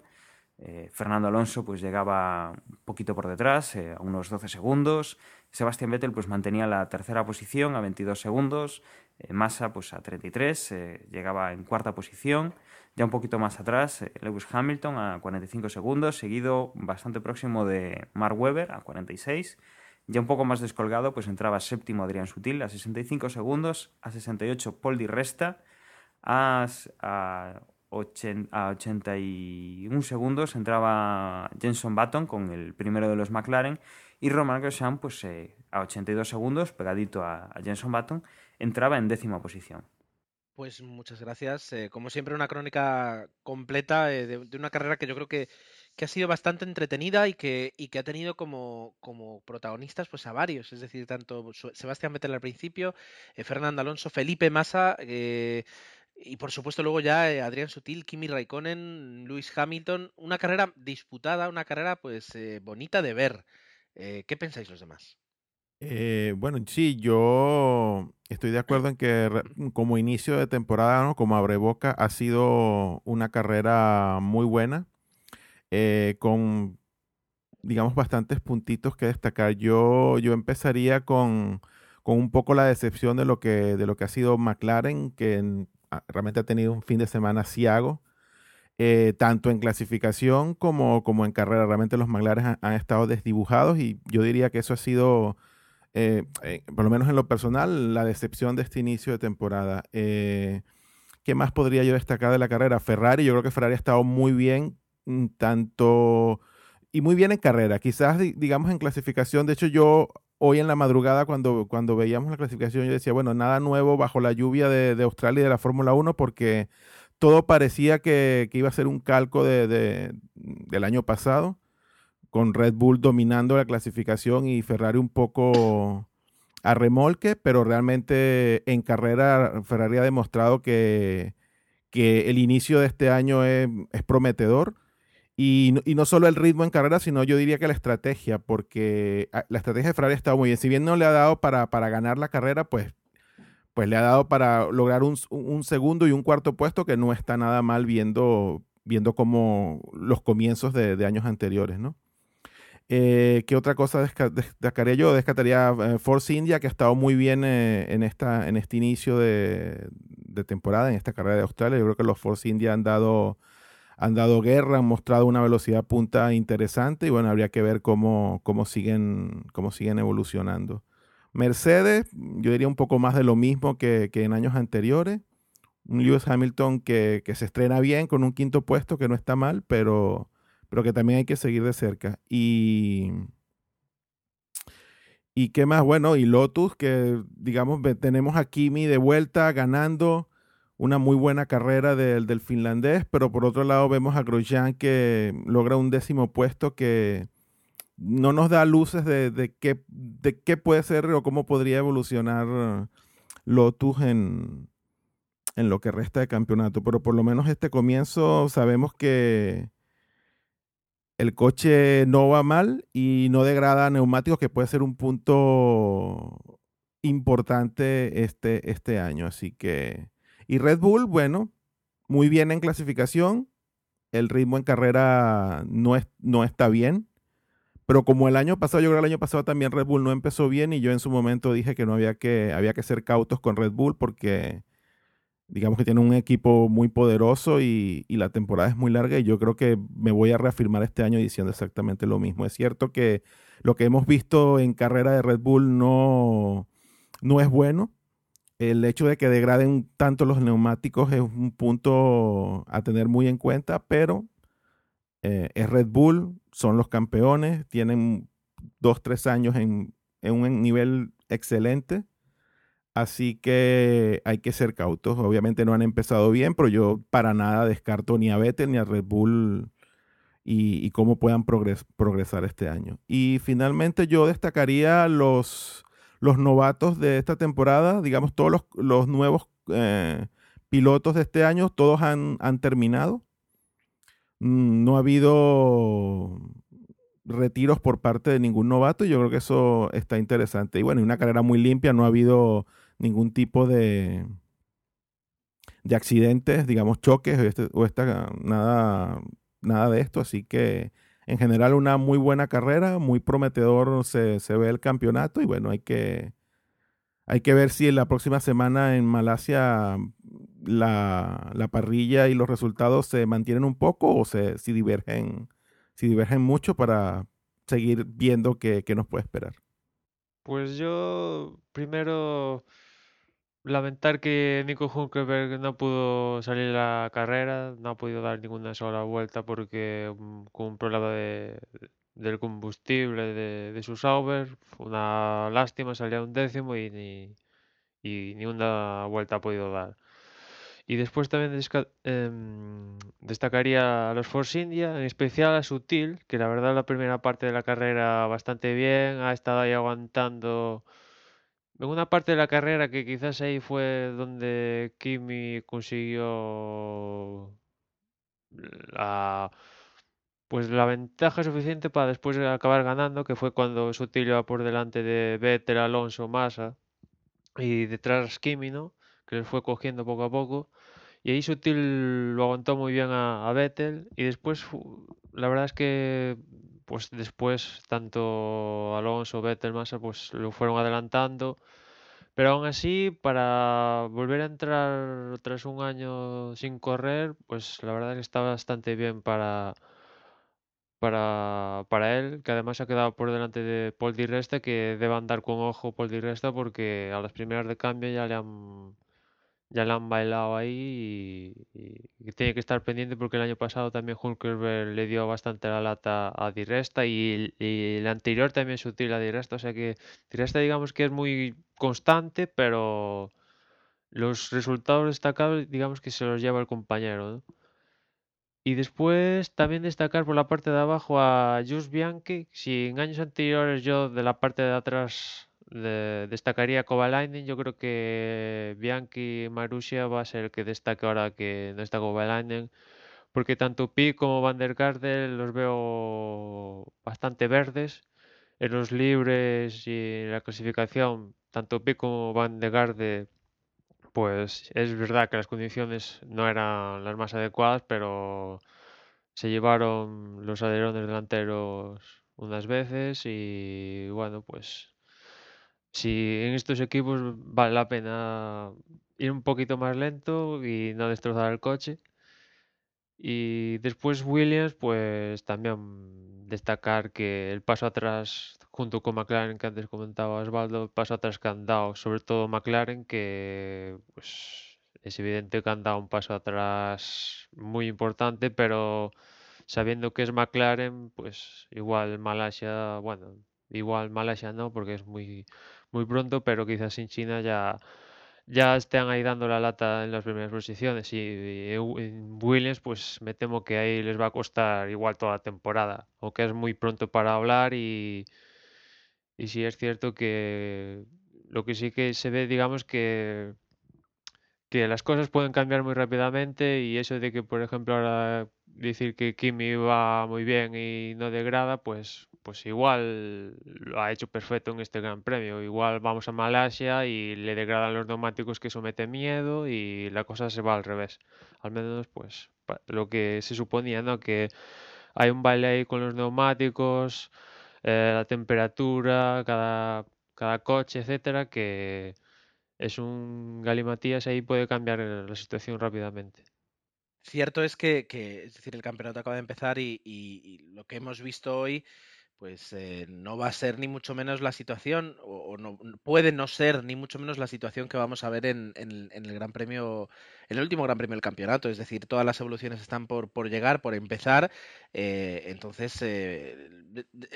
Eh, Fernando Alonso pues llegaba un poquito por detrás, eh, a unos 12 segundos. Sebastián Vettel pues mantenía la tercera posición a 22 segundos. Eh, Massa pues a 33, llegaba en cuarta posición. Ya un poquito más atrás, Lewis Hamilton a 45 segundos, seguido bastante próximo de Mark Webber a 46. Ya un poco más descolgado, pues entraba séptimo Adrián Sutil a 65 segundos, a 68 Paul Di Resta, a, a, 81 segundos entraba Jenson Button con el primero de los McLaren y Roman Grosjean pues, eh, a 82 segundos, pegadito a, Jenson Button, entraba en décima posición. Pues muchas gracias. Eh, como siempre, una crónica completa eh, de, una carrera que yo creo que, ha sido bastante entretenida y que, y que ha tenido como, como, protagonistas pues a varios. Es decir, tanto Sebastián Vettel al principio, Fernando Alonso, Felipe Massa. Y por supuesto luego ya eh, Adrián Sutil, Kimi Raikkonen, Lewis Hamilton, una carrera disputada, una carrera pues eh, bonita de ver. Eh, ¿Qué pensáis los demás? bueno, sí, yo estoy de acuerdo en que (clears throat) como inicio de temporada, ¿no? como abreboca, ha sido una carrera muy buena, con, digamos, bastantes puntitos que destacar. Yo, yo empezaría con, con un poco la decepción de lo que, de lo que ha sido McLaren, que realmente ha tenido un fin de semana ciago. eh, tanto en clasificación como, como en carrera. Realmente los manglares han, estado desdibujados y yo diría que eso ha sido, eh, eh, por lo menos en lo personal, la decepción de este inicio de temporada. Eh, ¿Qué más podría yo destacar de la carrera? Ferrari, yo creo que Ferrari ha estado muy bien, mm, tanto y muy bien en carrera. Quizás, di- digamos, en clasificación. De hecho, yo hoy en la madrugada, cuando, cuando veíamos la clasificación, yo decía, bueno, nada nuevo bajo la lluvia de, Australia y de la Fórmula 1, porque todo parecía que, que iba a ser un calco de- del año pasado, con Red Bull dominando la clasificación y Ferrari un poco a remolque, pero realmente en carrera Ferrari ha demostrado que, que el inicio de este año es, es prometedor. Y, no- y no solo el ritmo en carrera, sino yo diría que la estrategia, porque ah, la estrategia de Ferrari ha estado muy bien. Si bien no le ha dado para, para ganar la carrera, pues, pues le ha dado para lograr un, un segundo y un cuarto puesto que no está nada mal viendo, viendo como los comienzos de, de años anteriores, ¿no? Eh, ¿Qué otra cosa destacaría yo? Destacaría eh, Force India, que ha estado muy bien eh, en, esta, en este inicio de temporada, en esta carrera de Australia. Yo creo que los Force India han dado, han dado guerra, han mostrado una velocidad punta interesante y bueno, habría que ver cómo, cómo, siguen, cómo siguen evolucionando. Mercedes, yo diría un poco más de lo mismo que, que en años anteriores. Un Lewis Hamilton que, que se estrena bien con un quinto puesto, que no está mal, pero, pero que también hay que seguir de cerca. Y, y qué más, bueno, y Lotus, que digamos, tenemos a Kimi de vuelta ganando una muy buena carrera del, finlandés, pero por otro lado vemos a Grosjean que logra un décimo puesto que no nos da luces de, qué, de qué puede ser o cómo podría evolucionar Lotus en, en lo que resta de campeonato. Pero por lo menos este comienzo sabemos que el coche no va mal y no degrada neumáticos, que puede ser un punto importante este, este año. Así que. Y Red Bull, bueno, muy bien en clasificación. El ritmo en carrera no, es, no está bien. Pero como el año pasado, yo creo que el año pasado también Red Bull no empezó bien y yo en su momento dije que no había que, había que ser cautos con Red Bull porque digamos que tiene un equipo muy poderoso y, y la temporada es muy larga y yo creo que me voy a reafirmar este año diciendo exactamente lo mismo. Es cierto que lo que hemos visto en carrera de Red Bull no, no es bueno. El hecho de que degraden tanto los neumáticos es un punto a tener muy en cuenta, pero eh, es Red Bull, son los campeones, tienen dos, tres años en, un nivel excelente. Así que hay que ser cautos. Obviamente no han empezado bien, pero yo para nada descarto ni a Vettel ni a Red Bull y, cómo puedan progres- progresar este año. Y finalmente yo destacaría los, los novatos de esta temporada, digamos todos los, nuevos eh, pilotos de este año, todos han, terminado. Mm, No ha habido retiros por parte de ningún novato y yo creo que eso está interesante. Y bueno, una carrera muy limpia, no ha habido ningún tipo de, de accidentes, digamos choques este- o esta, nada, nada de esto, así que en general una muy buena carrera, muy prometedor se, se ve el campeonato y bueno, hay que, hay que ver si en la próxima semana en Malasia la, la parrilla y los resultados se mantienen un poco o se, si divergen, si divergen mucho para seguir viendo qué, qué nos puede esperar. Pues yo primero lamentar que Nico Hülkenberg no pudo salir a la carrera, no ha podido dar ninguna sola vuelta porque mm, con un problema de, del combustible de, de su Sauber, una lástima, salía un décimo y ni, y ni una vuelta ha podido dar. Y después también em, destacaría a los Force India, en especial a Sutil, que la verdad la primera parte de la carrera bastante bien, ha estado ahí aguantando en una parte de la carrera que quizás ahí fue donde Kimi consiguió la, pues la ventaja suficiente para después acabar ganando, que fue cuando Sutil iba por delante de Vettel, Alonso, Massa y detrás Kimi, ¿no? Que les fue cogiendo poco a poco. Y ahí Sutil lo aguantó muy bien a, a Vettel. Y después, la verdad es que, pues después, tanto Alonso, Vettel, Massa, pues lo fueron adelantando. Pero aún así, para volver a entrar tras un año sin correr, pues la verdad que está bastante bien para, para, para él, que además ha quedado por delante de Paul Di Resta, que debe andar con ojo Paul Di Resta porque a las primeras de cambio ya le han, ya le han bailado ahí y, tiene que estar pendiente porque el año pasado también Hulkerberg le dio bastante la lata a Di Resta y, el anterior también sutil a Di Resta, o sea que Di Resta digamos que es muy constante, pero los resultados destacables digamos que se los lleva el compañero. Y después también destacar por la parte de abajo a Just Bianchi. Si en años anteriores yo de la parte de atrás de- destacaría Kovalainen, yo creo que Bianchi Marussia va a ser el que destaque ahora que no está Kovalainen. Porque tanto Pi como Van der Garde los veo bastante verdes. En los libres y en la clasificación, tanto Pi como Van der Garde pues es verdad que las condiciones no eran las más adecuadas, pero se llevaron los alerones delanteros unas veces y bueno, pues si en estos equipos vale la pena ir un poquito más lento y no destrozar el coche. Y después Williams, pues también destacar que el paso atrás, junto con McLaren, que antes comentaba Osvaldo, el paso atrás que han dado, sobre todo McLaren, que pues es evidente que han dado un paso atrás muy importante, pero sabiendo que es McLaren, pues igual Malasia, bueno, igual Malasia no, porque es muy, muy pronto, pero quizás en China ya ya estén ahí dando la lata en las primeras posiciones. Y, en Williams pues me temo que ahí les va a costar igual toda la temporada, aunque es muy pronto para hablar y, y sí es cierto que lo que sí que se ve digamos que que las cosas pueden cambiar muy rápidamente y eso de que por ejemplo ahora decir que Kimi va muy bien y no degrada pues pues igual lo ha hecho perfecto en este Gran Premio. Igual vamos a Malasia y le degradan los neumáticos que eso mete miedo y la cosa se va al revés. Al menos, pues, lo que se suponía, ¿no? Que hay un baile ahí con los neumáticos, eh, la temperatura, cada, cada coche, etcétera, que es un galimatías ahí puede cambiar la situación rápidamente. Cierto es que, es decir, el campeonato acaba de empezar y, lo que hemos visto hoy, pues eh, no va a ser ni mucho menos la situación, o, no puede no ser ni mucho menos la situación que vamos a ver en, el Gran Premio, en el último Gran Premio del campeonato. Es decir, todas las evoluciones están por, llegar, por empezar. eh, entonces, eh,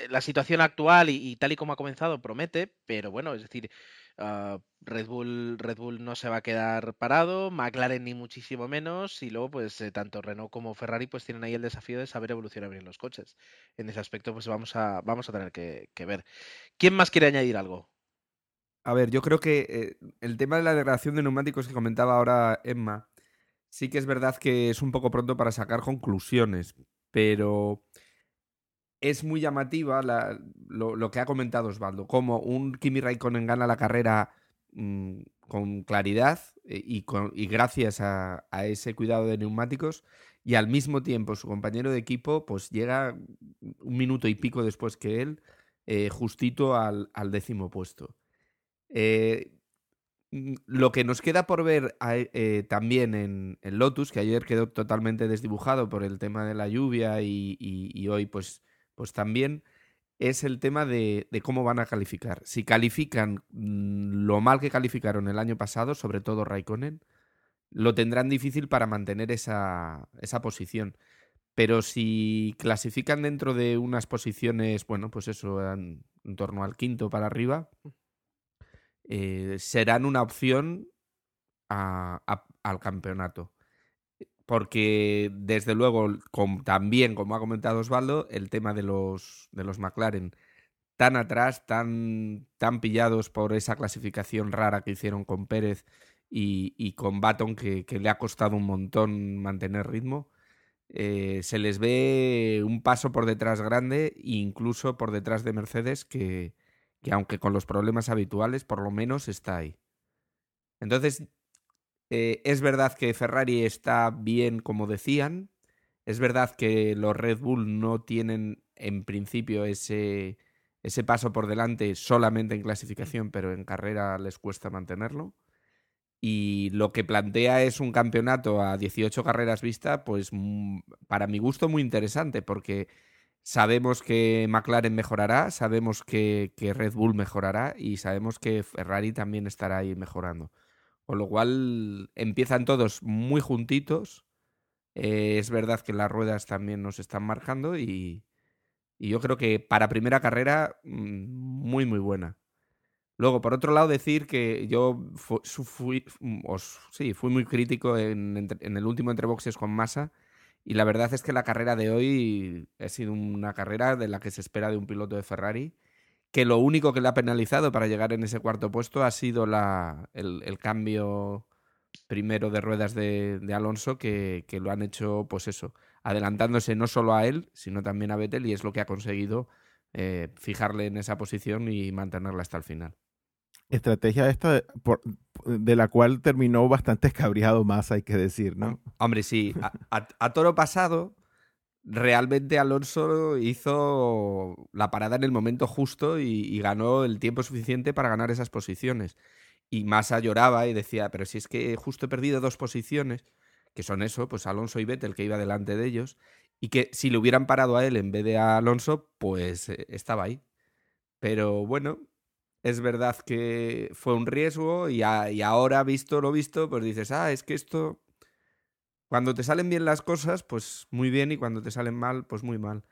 la situación actual y tal y como ha comenzado promete, pero bueno, es decir, ah, Red Bull, Red Bull no se va a quedar parado, McLaren ni muchísimo menos, y luego pues eh, tanto Renault como Ferrari pues tienen ahí el desafío de saber evolucionar bien los coches. En ese aspecto pues vamos a, vamos a tener que, ver. ¿Quién más quiere añadir algo? A ver, yo creo que eh, el tema de la degradación de neumáticos que comentaba ahora Emma, sí que es verdad que es un poco pronto para sacar conclusiones, pero es muy llamativa la- lo, que ha comentado Osvaldo, como un Kimi Raikkonen gana la carrera mm, con claridad eh, y, con- y gracias a, ese cuidado de neumáticos, y al mismo tiempo su compañero de equipo pues llega un minuto y pico después que él, eh, justito al, al décimo puesto. Eh, mm, lo que nos queda por ver también en, en Lotus, que ayer quedó totalmente desdibujado por el tema de la lluvia y, y- y hoy pues, pues también, es el tema de, de cómo van a calificar. Si califican mm, lo mal que calificaron el año pasado, sobre todo Raikkonen, lo tendrán difícil para mantener esa, esa posición. Pero si clasifican dentro de unas posiciones, bueno, pues eso, en, en torno al quinto para arriba, eh, serán una opción a- a- al campeonato. Porque, desde luego, com- también, como ha comentado Osvaldo, el tema de los, de los McLaren tan atrás, tan, tan pillados por esa clasificación rara que hicieron con Pérez y, con Baton, que, le ha costado un montón mantener ritmo, eh, se les ve un paso por detrás grande, incluso por detrás de Mercedes, que, que aunque con los problemas habituales, por lo menos está ahí. Entonces, eh, es verdad que Ferrari está bien como decían, es verdad que los Red Bull no tienen en principio ese, ese paso por delante solamente en clasificación, pero en carrera les cuesta mantenerlo. Y lo que plantea es un campeonato a 18 carreras vista, pues mm, para mi gusto muy interesante, porque sabemos que McLaren mejorará, sabemos que, que Red Bull mejorará y sabemos que Ferrari también estará ahí mejorando. Con lo cual empiezan todos muy juntitos. Eh, es verdad que las ruedas también nos están marcando y, yo creo que para primera carrera mm, muy muy buena. Luego, por otro lado, decir que yo fui, fui muy crítico en, en, el último entre boxes con Massa y la verdad es que la carrera de hoy ha sido una carrera de la que se espera de un piloto de Ferrari que lo único que le ha penalizado para llegar en ese cuarto puesto ha sido la, el, cambio primero de ruedas de, Alonso, que, lo han hecho, pues eso, adelantándose no solo a él, sino también a Vettel, y es lo que ha conseguido eh, fijarle en esa posición y mantenerla hasta el final. Estrategia esta de, de la cual terminó bastante (laughs) escabriado más, hay que decir, ¿no? Hombre, sí, a toro pasado realmente Alonso hizo la parada en el momento justo y, ganó el tiempo suficiente para ganar esas posiciones. Y Massa lloraba y decía, pero si es que justo he perdido dos posiciones, que son eso, pues Alonso y Vettel, que iba delante de ellos, y que si le hubieran parado a él en vez de a Alonso, pues eh, estaba ahí. Pero bueno, es verdad que fue un riesgo y, y ahora, visto lo visto, pues dices, ah, es que esto cuando te salen bien las cosas, pues muy bien, y cuando te salen mal, pues muy mal.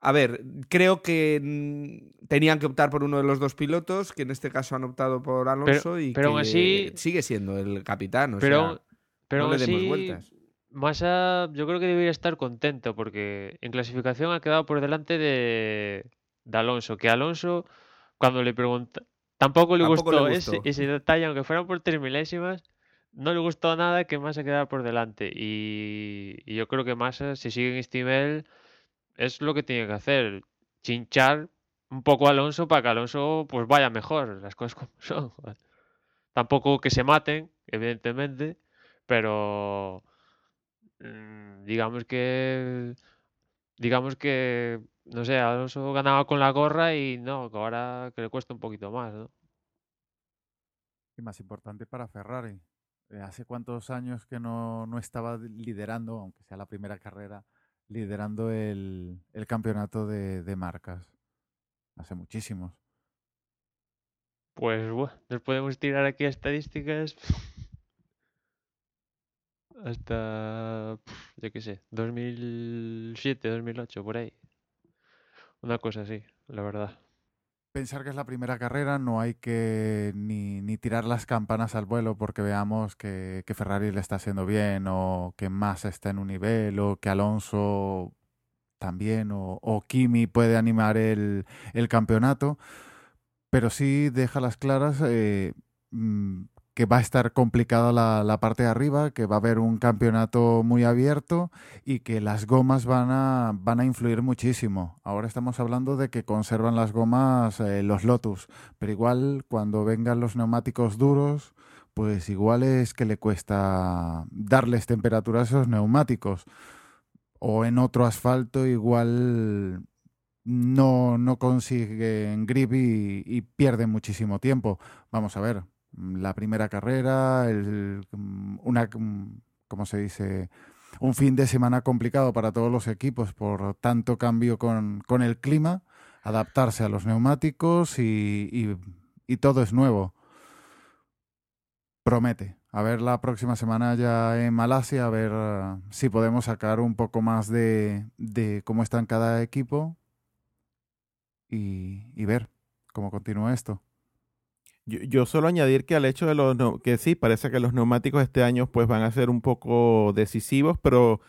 A ver, creo que mm, tenían que optar por uno de los dos pilotos, que en este caso han optado por Alonso y pero que así, sigue siendo el capitán. O pero sea, pero no le demos vueltas. Massa, yo creo que debería estar contento porque en clasificación ha quedado por delante de, de Alonso. Que Alonso, cuando le pregunta, tampoco le Tampoco gustó, le gustó. Ese, ese detalle, aunque fueran por tres milésimas no le gustó nada que Massa quedara por delante. Y, yo creo que Massa, si sigue en este nivel, es lo que tiene que hacer. Chinchar un poco a Alonso para que Alonso pues vaya mejor, las cosas (laughs) como son. Tampoco que se maten, evidentemente, pero mm, digamos que digamos que no sé, Alonso ganaba con la gorra y no, ahora que le cuesta un poquito más, ¿no? Y más importante para Ferrari, eh, ¿Hace cuántos años que no, no, estaba liderando, aunque sea la primera carrera, liderando el, el campeonato de, de, marcas? Hace muchísimos. Pues bueno, nos podemos tirar aquí estadísticas (laughs) hasta, yo qué sé, 2007, 2008, por ahí. Una cosa así, la verdad pensar que es la primera carrera, no hay que ni, ni tirar las campanas al vuelo porque veamos que, que, Ferrari le está haciendo bien o que Massa está en un nivel o que Alonso también o, o Kimi puede animar el, el, campeonato, pero sí deja las claras eh, mm, que va a estar complicada la, la, parte de arriba, que va a haber un campeonato muy abierto y que las gomas van a, van a influir muchísimo. Ahora estamos hablando de que conservan las gomas eh, los Lotus, pero igual cuando vengan los neumáticos duros, pues igual es que le cuesta darles temperatura a esos neumáticos. O en otro asfalto igual no, no consiguen grip y, y pierden muchísimo tiempo. Vamos a ver, la primera carrera, el, mm, una, mm, ¿cómo se dice? Un fin de semana complicado para todos los equipos por tanto cambio con, con el clima, adaptarse a los neumáticos y, y, todo es nuevo. Promete. A ver la próxima semana ya en Malasia, a ver uh, si podemos sacar un poco más de, de cómo está en cada equipo y, y ver cómo continúa esto. Yo, yo, solo añadir que al hecho de los que sí, parece que los neumáticos este año pues van a ser un poco decisivos, pero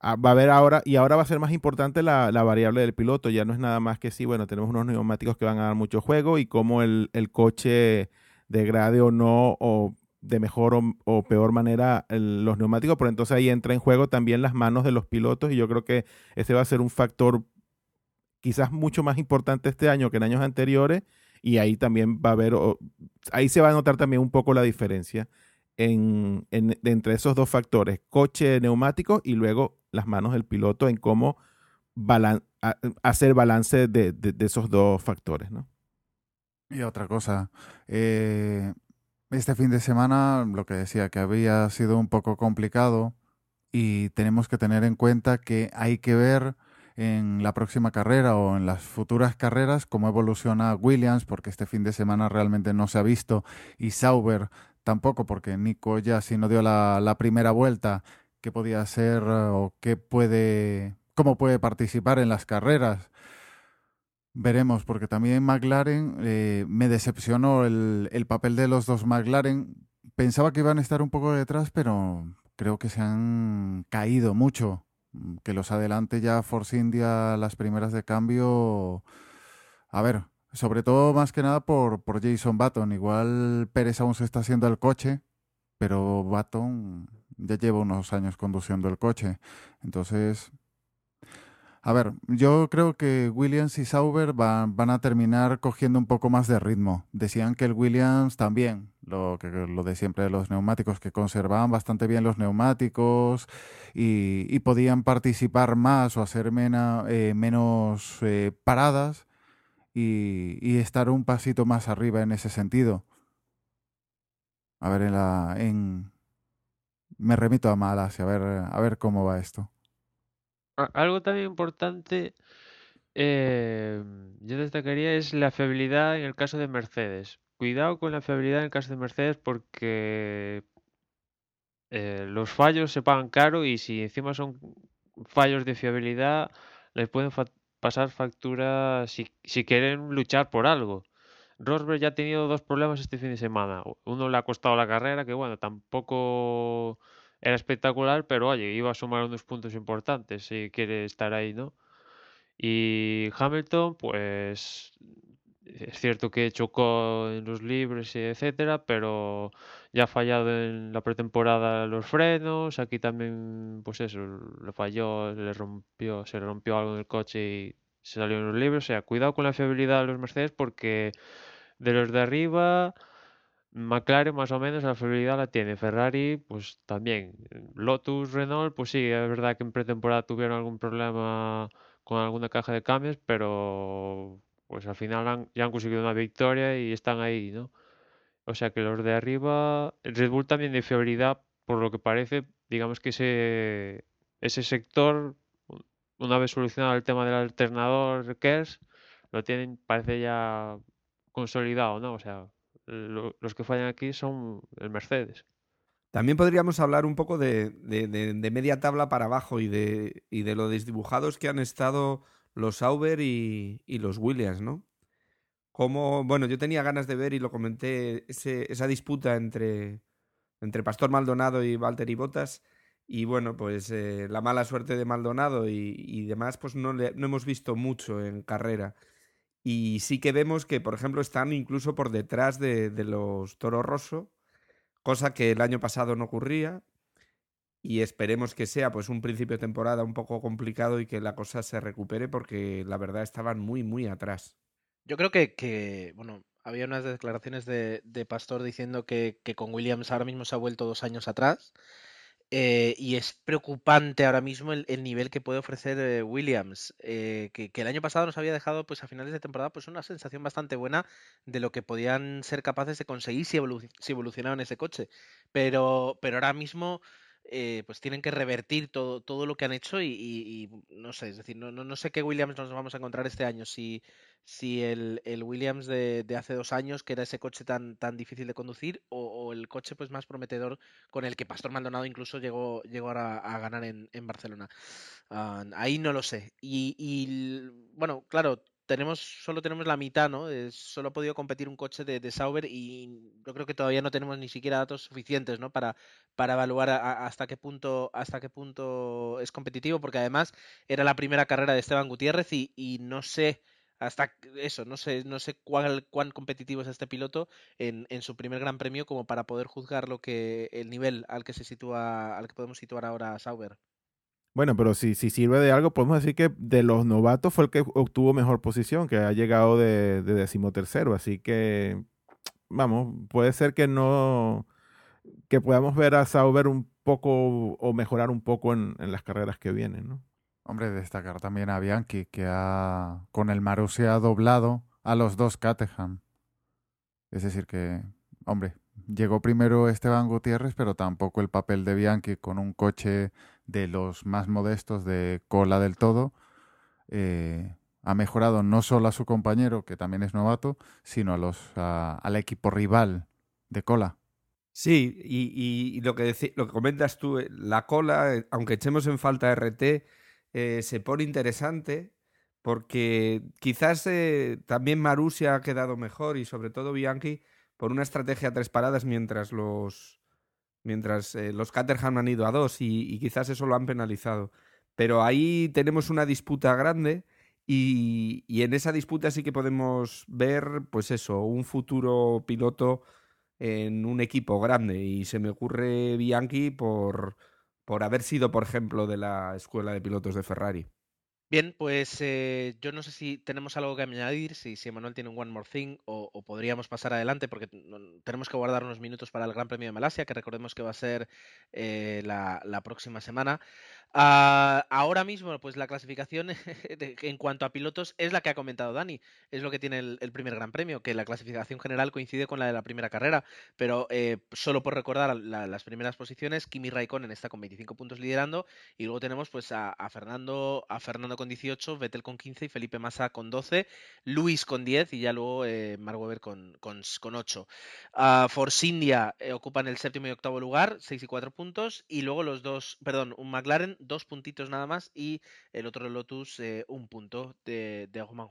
ah, va a haber ahora, y ahora va a ser más importante la, la, variable del piloto, ya no es nada más que sí, bueno, tenemos unos neumáticos que van a dar mucho juego y cómo el, el coche degrade o no, o de mejor o, peor manera los neumáticos, pero entonces ahí entra en juego también las manos de los pilotos y yo creo que ese va a ser un factor quizás mucho más importante este año que en años anteriores y ahí también va a haber, ahí se va a notar también un poco la diferencia en, en, entre esos dos factores, coche neumático y luego las manos del piloto en cómo balan, a, hacer balance de, esos dos factores. ¿no? Y otra cosa, eh, Este fin de semana, lo que decía, que había sido un poco complicado y tenemos que tener en cuenta que hay que ver en la próxima carrera o en las futuras carreras cómo evoluciona Williams, porque este fin de semana realmente no se ha visto, y Sauber tampoco, porque Nico ya si no dio la, primera vuelta, qué podía hacer o qué puede, cómo puede participar en las carreras. Veremos, porque también McLaren eh, me decepcionó el, el papel de los dos McLaren. Pensaba que iban a estar un poco detrás, pero creo que se han caído mucho. Que los adelante ya Force India las primeras de cambio. A ver, sobre todo más que nada por, por Jason Button. Igual Pérez aún se está haciendo el coche, pero Button ya lleva unos años conduciendo el coche. Entonces, a ver, yo creo que Williams y Sauber van, van, a terminar cogiendo un poco más de ritmo. Decían que el Williams también, lo, que, lo de siempre de los neumáticos, que conservaban bastante bien los neumáticos y, podían participar más o hacer eh, menos eh, paradas y, estar un pasito más arriba en ese sentido. A ver, en la, me remito a Malasia, a ver, a ver cómo va esto. Algo también importante, eh, yo destacaría, es la fiabilidad en el caso de Mercedes. Cuidado con la fiabilidad en caso de Mercedes porque eh, los fallos se pagan caro y si encima son fallos de fiabilidad, les pueden pasar factura si, si, quieren luchar por algo. Rosberg ya ha tenido dos problemas este fin de semana. Uno le ha costado la carrera, que bueno, tampoco era espectacular, pero oye, iba a sumar unos puntos importantes si quiere estar ahí, ¿no? Y Hamilton, pues es cierto que chocó en los libres, etcétera, pero ya ha fallado en la pretemporada los frenos, aquí también, pues eso, le falló, le rompió, se le rompió algo en el coche y se salió en los libres, o sea, cuidado con la fiabilidad de los Mercedes porque de los de arriba McLaren más o menos la fiabilidad la tiene. Ferrari, pues también. Lotus, Renault, pues sí, es verdad que en pretemporada tuvieron algún problema con alguna caja de cambios, pero pues al final han, ya han conseguido una victoria y están ahí, ¿no? O sea que los de arriba, el Red Bull también de fiabilidad, por lo que parece, digamos que ese, ese sector, una vez solucionado el tema del alternador KERS, lo tienen, parece ya consolidado, ¿no? O sea, lo, los que fallan aquí son el Mercedes. También podríamos hablar un poco de, de media tabla para abajo y de, y de lo desdibujados que han estado los Sauber y, los Williams, ¿no? Como, bueno, yo tenía ganas de ver y lo comenté, ese, esa disputa entre, entre Pastor Maldonado y Valtteri Bottas. Y bueno, pues eh, la mala suerte de Maldonado y, y demás, pues no, le, no hemos visto mucho en carrera. Y sí que vemos que, por ejemplo, están incluso por detrás de, de los Toro Rosso, cosa que el año pasado no ocurría. Y esperemos que sea pues un principio de temporada un poco complicado y que la cosa se recupere porque la verdad estaban muy, muy atrás. Yo creo que, bueno, había unas declaraciones de, de Pastor diciendo que, que, con Williams ahora mismo se ha vuelto dos años atrás. Eh, y es preocupante ahora mismo el, el nivel que puede ofrecer eh, Williams, eh, que, el año pasado nos había dejado pues a finales de temporada pues una sensación bastante buena de lo que podían ser capaces de conseguir si, si evolucionaban ese coche. Pero, pero ahora mismo eh, pues tienen que revertir todo, todo lo que han hecho y, no sé, es decir, no, no, no, sé qué Williams nos vamos a encontrar este año, si, si el, el Williams de, de, hace dos años, que era ese coche tan, tan difícil de conducir, o, el coche pues más prometedor con el que Pastor Maldonado incluso llegó, llegó a, ganar en, Barcelona. Uh, ahí no lo sé. Y, y bueno, claro, tenemos, solo tenemos la mitad, ¿no? Eh, solo ha podido competir un coche de, Sauber y yo creo que todavía no tenemos ni siquiera datos suficientes, ¿no? Para, para evaluar a, hasta qué punto hasta qué punto es competitivo, porque además era la primera carrera de Esteban Gutiérrez y, no sé hasta eso, no sé, no sé cuál, cuán competitivo es este piloto en, en, su primer gran premio como para poder juzgar lo que el nivel al que se sitúa, al que podemos situar ahora Sauber. Bueno, pero si, si sirve de algo, podemos decir que de los novatos fue el que obtuvo mejor posición, que ha llegado de, de decimotercero. Así que, vamos, puede ser que no, que podamos ver a Sauber un poco o mejorar un poco en, las carreras que vienen, ¿no? Hombre, destacar también a Bianchi, que ha, con el Marussia ha doblado a los dos Caterham. Es decir, que, hombre, llegó primero Esteban Gutiérrez, pero tampoco el papel de Bianchi con un coche de los más modestos de cola del todo. Eh, ha mejorado no solo a su compañero, que también es novato, sino a los, al equipo rival de cola. Sí, y, lo, que lo que comentas tú, eh, la cola, eh, aunque echemos en falta RT, se pone interesante porque quizás también Marussia ha quedado mejor y sobre todo Bianchi por una estrategia a tres paradas mientras los, mientras, los Caterham han ido a dos y quizás eso lo han penalizado. Pero ahí tenemos una disputa grande y, en esa disputa sí que podemos ver, pues eso, un futuro piloto en un equipo grande. Y se me ocurre Bianchi por, por haber sido, por ejemplo, de la escuela de pilotos de Ferrari. Bien, pues eh, yo no sé si tenemos algo que añadir, si, si Emanuel tiene un One More Thing o, podríamos pasar adelante porque tenemos que guardar unos minutos para el Gran Premio de Malasia, que recordemos que va a ser eh, la, próxima semana. Ah, ahora mismo, pues la clasificación (laughs) en cuanto a pilotos es la que ha comentado Dani. Es lo que tiene el, primer Gran Premio, que la clasificación general coincide con la de la primera carrera. Pero eh, solo por recordar las primeras posiciones, Kimi Raikkonen está con 25 puntos liderando y luego tenemos pues a, Fernando a Fernando con 18, Vettel con 15 y Felipe Massa con 12, Luis con 10 y ya luego eh, Mark Webber con, con, 8. Uh, Force India eh, ocupan el séptimo y octavo lugar, 6 y 4 puntos y luego los dos, perdón, un McLaren dos puntitos nada más y el otro Lotus eh, un punto de, de Roman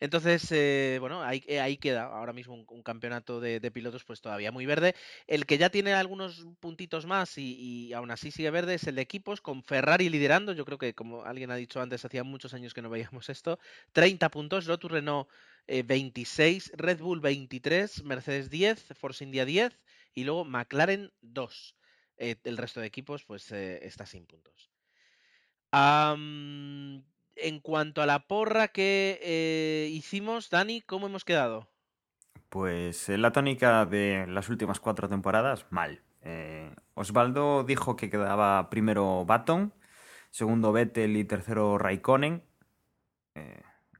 Entonces, eh, bueno, ahí, eh, ahí, queda ahora mismo un, campeonato de, pilotos pues todavía muy verde. El que ya tiene algunos puntitos más y, aún así sigue verde es el de equipos, con Ferrari liderando. Yo creo que, como alguien ha dicho antes, hacía muchos años que no veíamos esto. 30 puntos, Lotus Renault 26, Red Bull 23, Mercedes 10, Force India 10 y luego McLaren 2. Eh, el resto de equipos pues eh, está sin puntos. en cuanto a la porra que eh, hicimos, Dani, ¿cómo hemos quedado? Pues la tónica de las últimas cuatro temporadas, mal. Osvaldo dijo que quedaba primero Baton, segundo Vettel y tercero Raikkonen.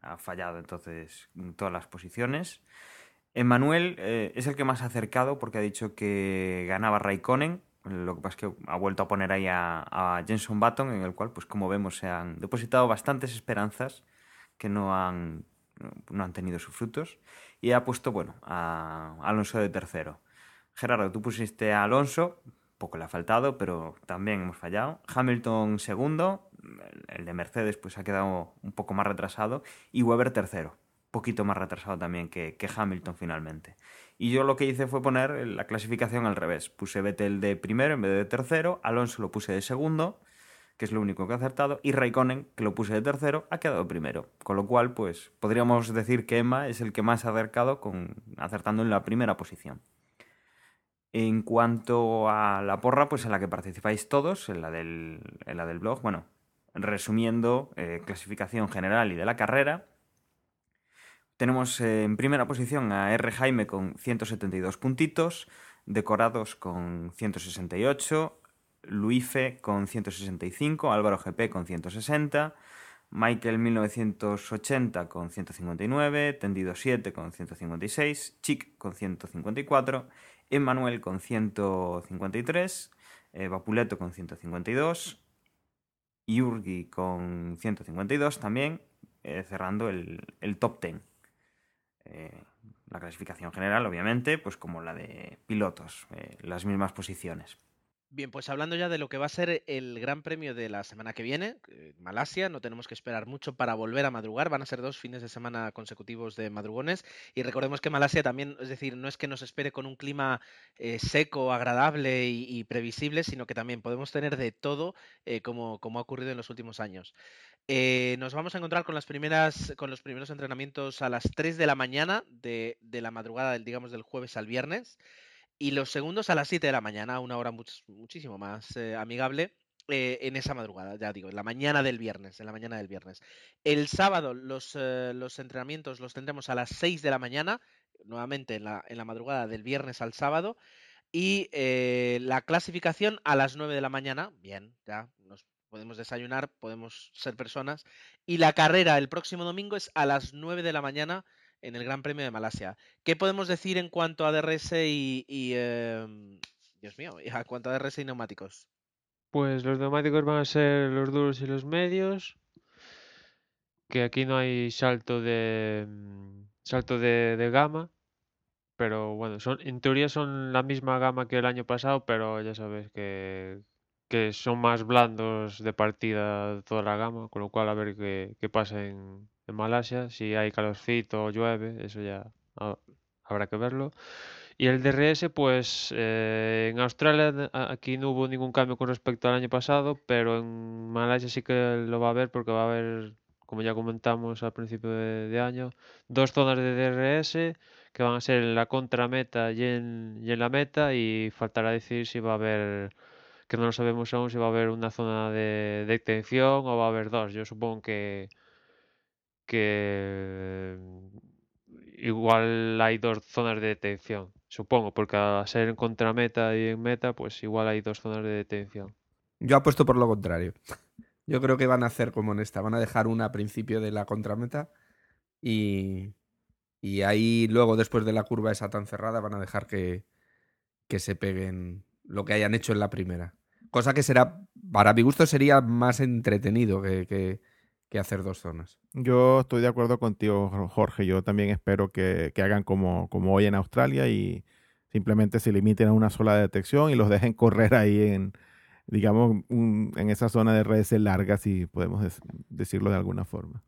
ha fallado entonces en todas las posiciones. Emmanuel es el que más ha acercado porque ha dicho que ganaba Raikkonen lo que pasa es que ha vuelto a poner ahí a, Jenson Button, en el cual, pues como vemos, se han depositado bastantes esperanzas que no han, no han tenido sus frutos. Y ha puesto, bueno, a Alonso de tercero. Gerardo, tú pusiste a Alonso, poco le ha faltado, pero también hemos fallado. Hamilton segundo, el de Mercedes pues ha quedado un poco más retrasado. Y Weber tercero, poquito más retrasado también que, que Hamilton finalmente. Y yo lo que hice fue poner la clasificación al revés. Puse Vettel de primero en vez de tercero, Alonso lo puse de segundo, que es lo único que ha acertado, y Raikkonen, que lo puse de tercero, ha quedado primero. Con lo cual, pues podríamos decir que Emma es el que más ha acercado, con, acertando en la primera posición. En cuanto a la porra, pues en la que participáis todos, en la del, en la del blog, bueno, resumiendo, eh, clasificación general y de la carrera, tenemos eh, en primera posición a R. Jaime con 172 puntitos, Decorados con 168, Luife con 165, Álvaro GP con 160, Michael 1980 con 159, Tendido 7 con 156, Chic con 154, Emmanuel con 153, eh, Vapuleto con 152, Yurgi con 152 también, eh, cerrando el, el top 10. Eh, la clasificación general, obviamente, pues como la de pilotos, eh, las mismas posiciones. Bien, pues hablando ya de lo que va a ser el Gran Premio de la semana que viene, eh, Malasia, no tenemos que esperar mucho para volver a madrugar, van a ser dos fines de semana consecutivos de madrugones y recordemos que Malasia también, es decir, no es que nos espere con un clima seco, agradable y, previsible, sino que también podemos tener de todo como, como ha ocurrido en los últimos años. Eh, nos vamos a encontrar con las primeras, con los primeros entrenamientos a las 3 de la mañana de, la madrugada del, digamos, del jueves al viernes. Y los segundos a las 7 de la mañana, una hora muchísimo más eh, amigable. Eh, en esa madrugada, ya digo, en la mañana del viernes, en la mañana del viernes. El sábado los, los entrenamientos los tendremos a las 6 de la mañana, nuevamente en la, en la madrugada del viernes al sábado, y la clasificación a las 9 de la mañana, bien, ya nos podemos desayunar, podemos ser personas. Y la carrera el próximo domingo es a las 9 de la mañana en el Gran Premio de Malasia. ¿Qué podemos decir en cuanto a DRS y, em, Dios mío, a cuanto a DRS y neumáticos? Pues los neumáticos van a ser los duros y los medios. Que aquí no hay salto de mm, salto de, de gama. Pero bueno, son, en teoría son la misma gama que el año pasado, pero ya sabes que, que son más blandos de partida toda la gama, con lo cual a ver qué, qué pasa en, en Malasia, si hay calorcito o llueve, eso ya ha- habrá que verlo. Y el DRS, pues eh, en Australia aquí no hubo ningún cambio con respecto al año pasado, pero en Malasia sí que lo va a haber porque va a haber, como ya comentamos al principio de, de año, dos zonas de DRS que van a ser en la contrameta y en, y en la meta y faltará decir si va a haber, que no lo sabemos aún, si va a haber una zona de, de extensión o va a haber dos. Yo supongo que que igual hay dos zonas de detención, supongo, porque a ser en contrameta y en meta, pues igual hay dos zonas de detención. Yo apuesto por lo contrario. Yo creo que van a hacer como en esta. Van a dejar una a principio de la contrameta y, y ahí luego, después de la curva esa tan cerrada, van a dejar que, que se peguen lo que hayan hecho en la primera. Cosa que será, para mi gusto, sería más entretenido que, que- que hacer dos zonas. Yo estoy de acuerdo contigo, Jo- Jorge. Yo también espero que, que hagan como, como hoy en Australia y simplemente se limiten a una sola detección y los dejen (laughs) correr ahí en, digamos, un- en esa zona de redes largas, si podemos des- decirlo de alguna forma.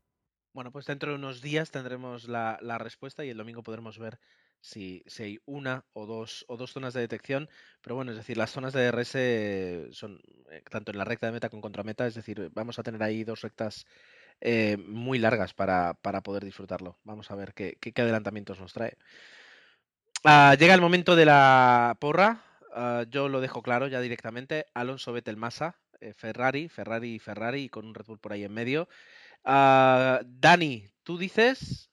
Bueno, pues dentro de unos días tendremos la, la respuesta y el domingo podremos ver si, si hay una o dos, o dos zonas de detección. Pero bueno, es decir, las zonas de DRS son eh, tanto en la recta de meta como contrameta, es decir, vamos a tener ahí dos rectas eh, muy largas para, para poder disfrutarlo. Vamos a ver qué, qué- adelantamientos nos trae. Ah, llega el momento de la porra. Ah, yo lo dejo claro ya directamente. Alonso Vettel Massa, eh, Ferrari, Ferrari Ferrari, con un Red Bull por ahí en medio. Ah, Dani, tú dices.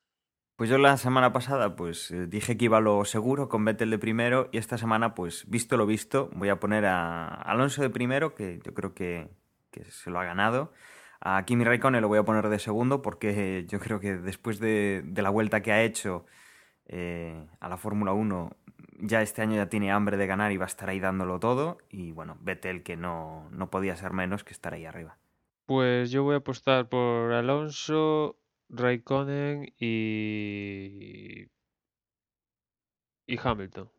Pues yo la semana pasada pues eh, dije que iba a lo seguro con Vettel de primero y esta semana pues visto lo visto voy a poner a Alonso de primero que yo creo que, que se lo ha ganado. A Kimi Raikkonen lo voy a poner de segundo porque (laughs) yo creo que después de, de la vuelta que ha hecho eh, a la Fórmula 1 ya este año ya tiene hambre de ganar y va a estar ahí dándolo todo y bueno, Vettel que no, no podía ser menos que estar ahí arriba. Pues yo voy a apostar por Alonso, Raikkonen y y Hamilton.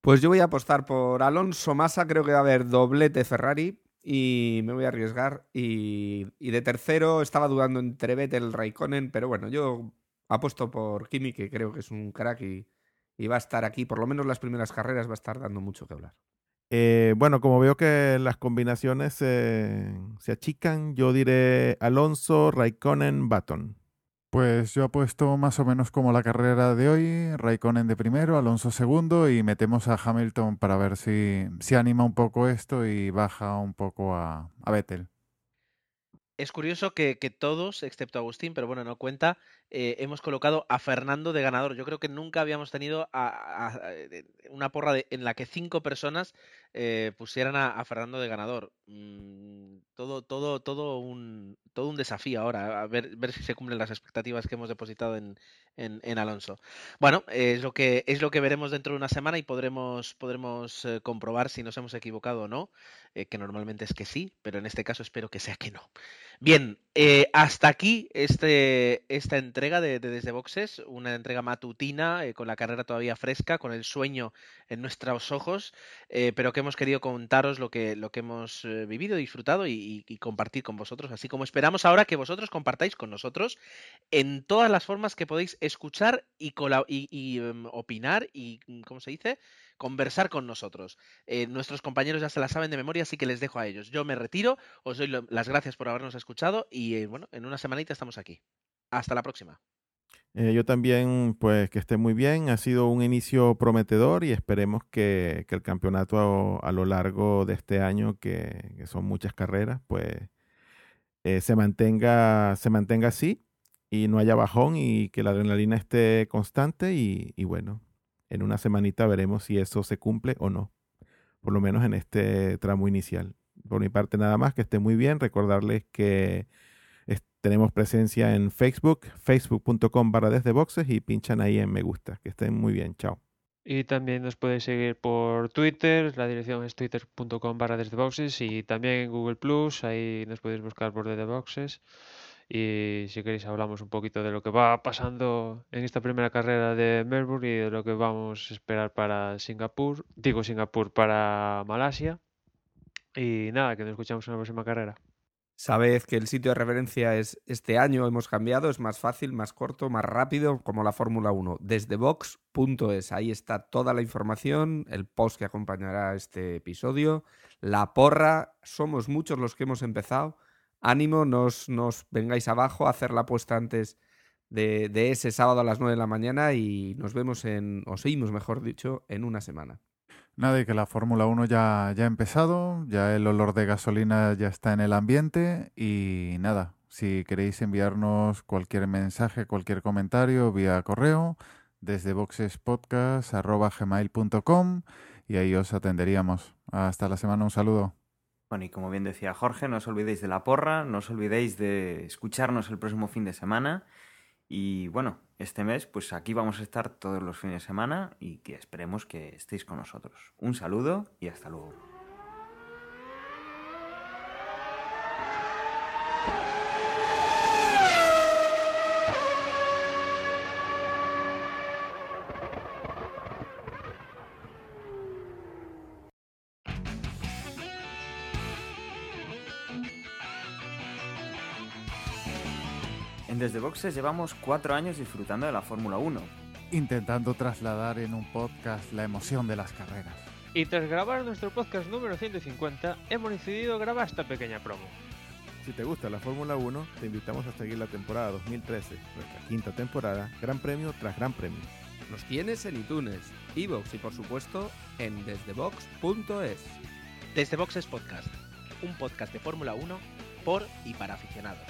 Pues yo voy a apostar por Alonso Massa, creo que va a haber doblete Ferrari y me voy a arriesgar. Y, y de tercero estaba dudando entre Vettel y Raikkonen, pero bueno, yo apuesto por Kimi, que creo que es un crack y, y va a estar aquí, por lo menos las primeras carreras, va a estar dando mucho que hablar. Eh, bueno, como veo que las combinaciones eh, se achican, yo diré Alonso, Raikkonen, Baton. Pues yo apuesto más o menos como la carrera de hoy, Raikkonen de primero, Alonso segundo y metemos a Hamilton para ver si, si anima un poco esto y baja un poco a, a Vettel. Es curioso que, que todos, excepto Agustín, pero bueno, no cuenta, eh, hemos colocado a Fernando de ganador. Yo creo que nunca habíamos tenido eh, una porra de- en la que cinco personas eh, pusieran a, a Fernando de ganador. Mm, todo, todo, todo un, todo un desafío ahora, a ver, ver si se cumplen las expectativas que hemos depositado en, en- en Alonso. Bueno, es lo que es lo que veremos dentro de una semana y podremos, podremos eh, comprobar si nos hemos equivocado o no, eh, que normalmente es que sí, pero en este caso espero que sea que no. Bien, eh, hasta aquí este, esta entrega de, de Desde Boxes, una entrega matutina eh, con la carrera todavía fresca, con el sueño en nuestros ojos, eh, pero que hemos querido contaros lo que, lo que hemos vivido, disfrutado y, compartir con vosotros, así como esperamos ahora que vosotros compartáis con nosotros en todas las formas que podéis escuchar y, y- y, em, opinar y, ¿cómo se dice? Conversar con nosotros. Eh, nuestros compañeros ya se la saben de memoria, así que les dejo a ellos. Yo me retiro, os doy las gracias por habernos escuchado y eh, bueno, en una semanita estamos aquí. Hasta la próxima. Eh, yo también, pues que esté muy bien. Ha sido un inicio prometedor y esperemos que, que el campeonato a, lo largo de este año, que, son muchas carreras, pues se mantenga, se mantenga así y no haya bajón y que la adrenalina esté constante y bueno, en una semanita veremos si eso se cumple o no, por lo menos en este tramo inicial. Por mi parte nada más, que esté muy bien. Recordarles que tenemos presencia en Facebook, facebook.com barra desde boxes y pinchan ahí en me gusta. Que estén muy bien, chao. Y también nos podéis seguir por Twitter, la dirección es twitter.com barra desde boxes y también en Google Plus, ahí nos podéis buscar por desde boxes. Y si queréis hablamos un poquito de lo que va pasando en esta primera carrera de Melbourne y de lo que vamos a esperar para Singapur, digo Singapur para Malasia. Y nada, que nos escuchamos en la próxima carrera. Sabed que el sitio de referencia es este año hemos cambiado, es más fácil, más corto, más rápido, como la Fórmula 1, desde box.es. Ahí está toda la información, el post que acompañará este episodio, la porra, somos muchos los que hemos empezado. Ánimo, nos, nos vengáis abajo a hacer la apuesta antes de, de ese sábado a las 9 de la mañana y nos vemos en, o seguimos mejor dicho, en una semana. Nada, y que la Fórmula 1 ya, ya ha empezado, ya el olor de gasolina ya está en el ambiente y nada, si queréis enviarnos cualquier mensaje, cualquier comentario vía correo desde boxespodcast.gmail.com y ahí os atenderíamos. Hasta la semana, un saludo. Bueno, y como bien decía Jorge, no os olvidéis de la porra, no os olvidéis de escucharnos el próximo fin de semana. Y bueno, este mes, pues aquí vamos a estar todos los fines de semana y que esperemos que estéis con nosotros. Un saludo y hasta luego. Desde Boxes llevamos cuatro años disfrutando de la Fórmula 1. Intentando trasladar en un podcast la emoción de las carreras. Y tras grabar nuestro podcast número 150, hemos decidido grabar esta pequeña promo. Si te gusta la Fórmula 1, te invitamos a seguir la temporada 2013, nuestra quinta temporada, Gran Premio tras Gran Premio. Nos tienes en iTunes, iVoox y por supuesto en desdebox.es. Desde Boxes Podcast, un podcast de Fórmula 1 por y para aficionados.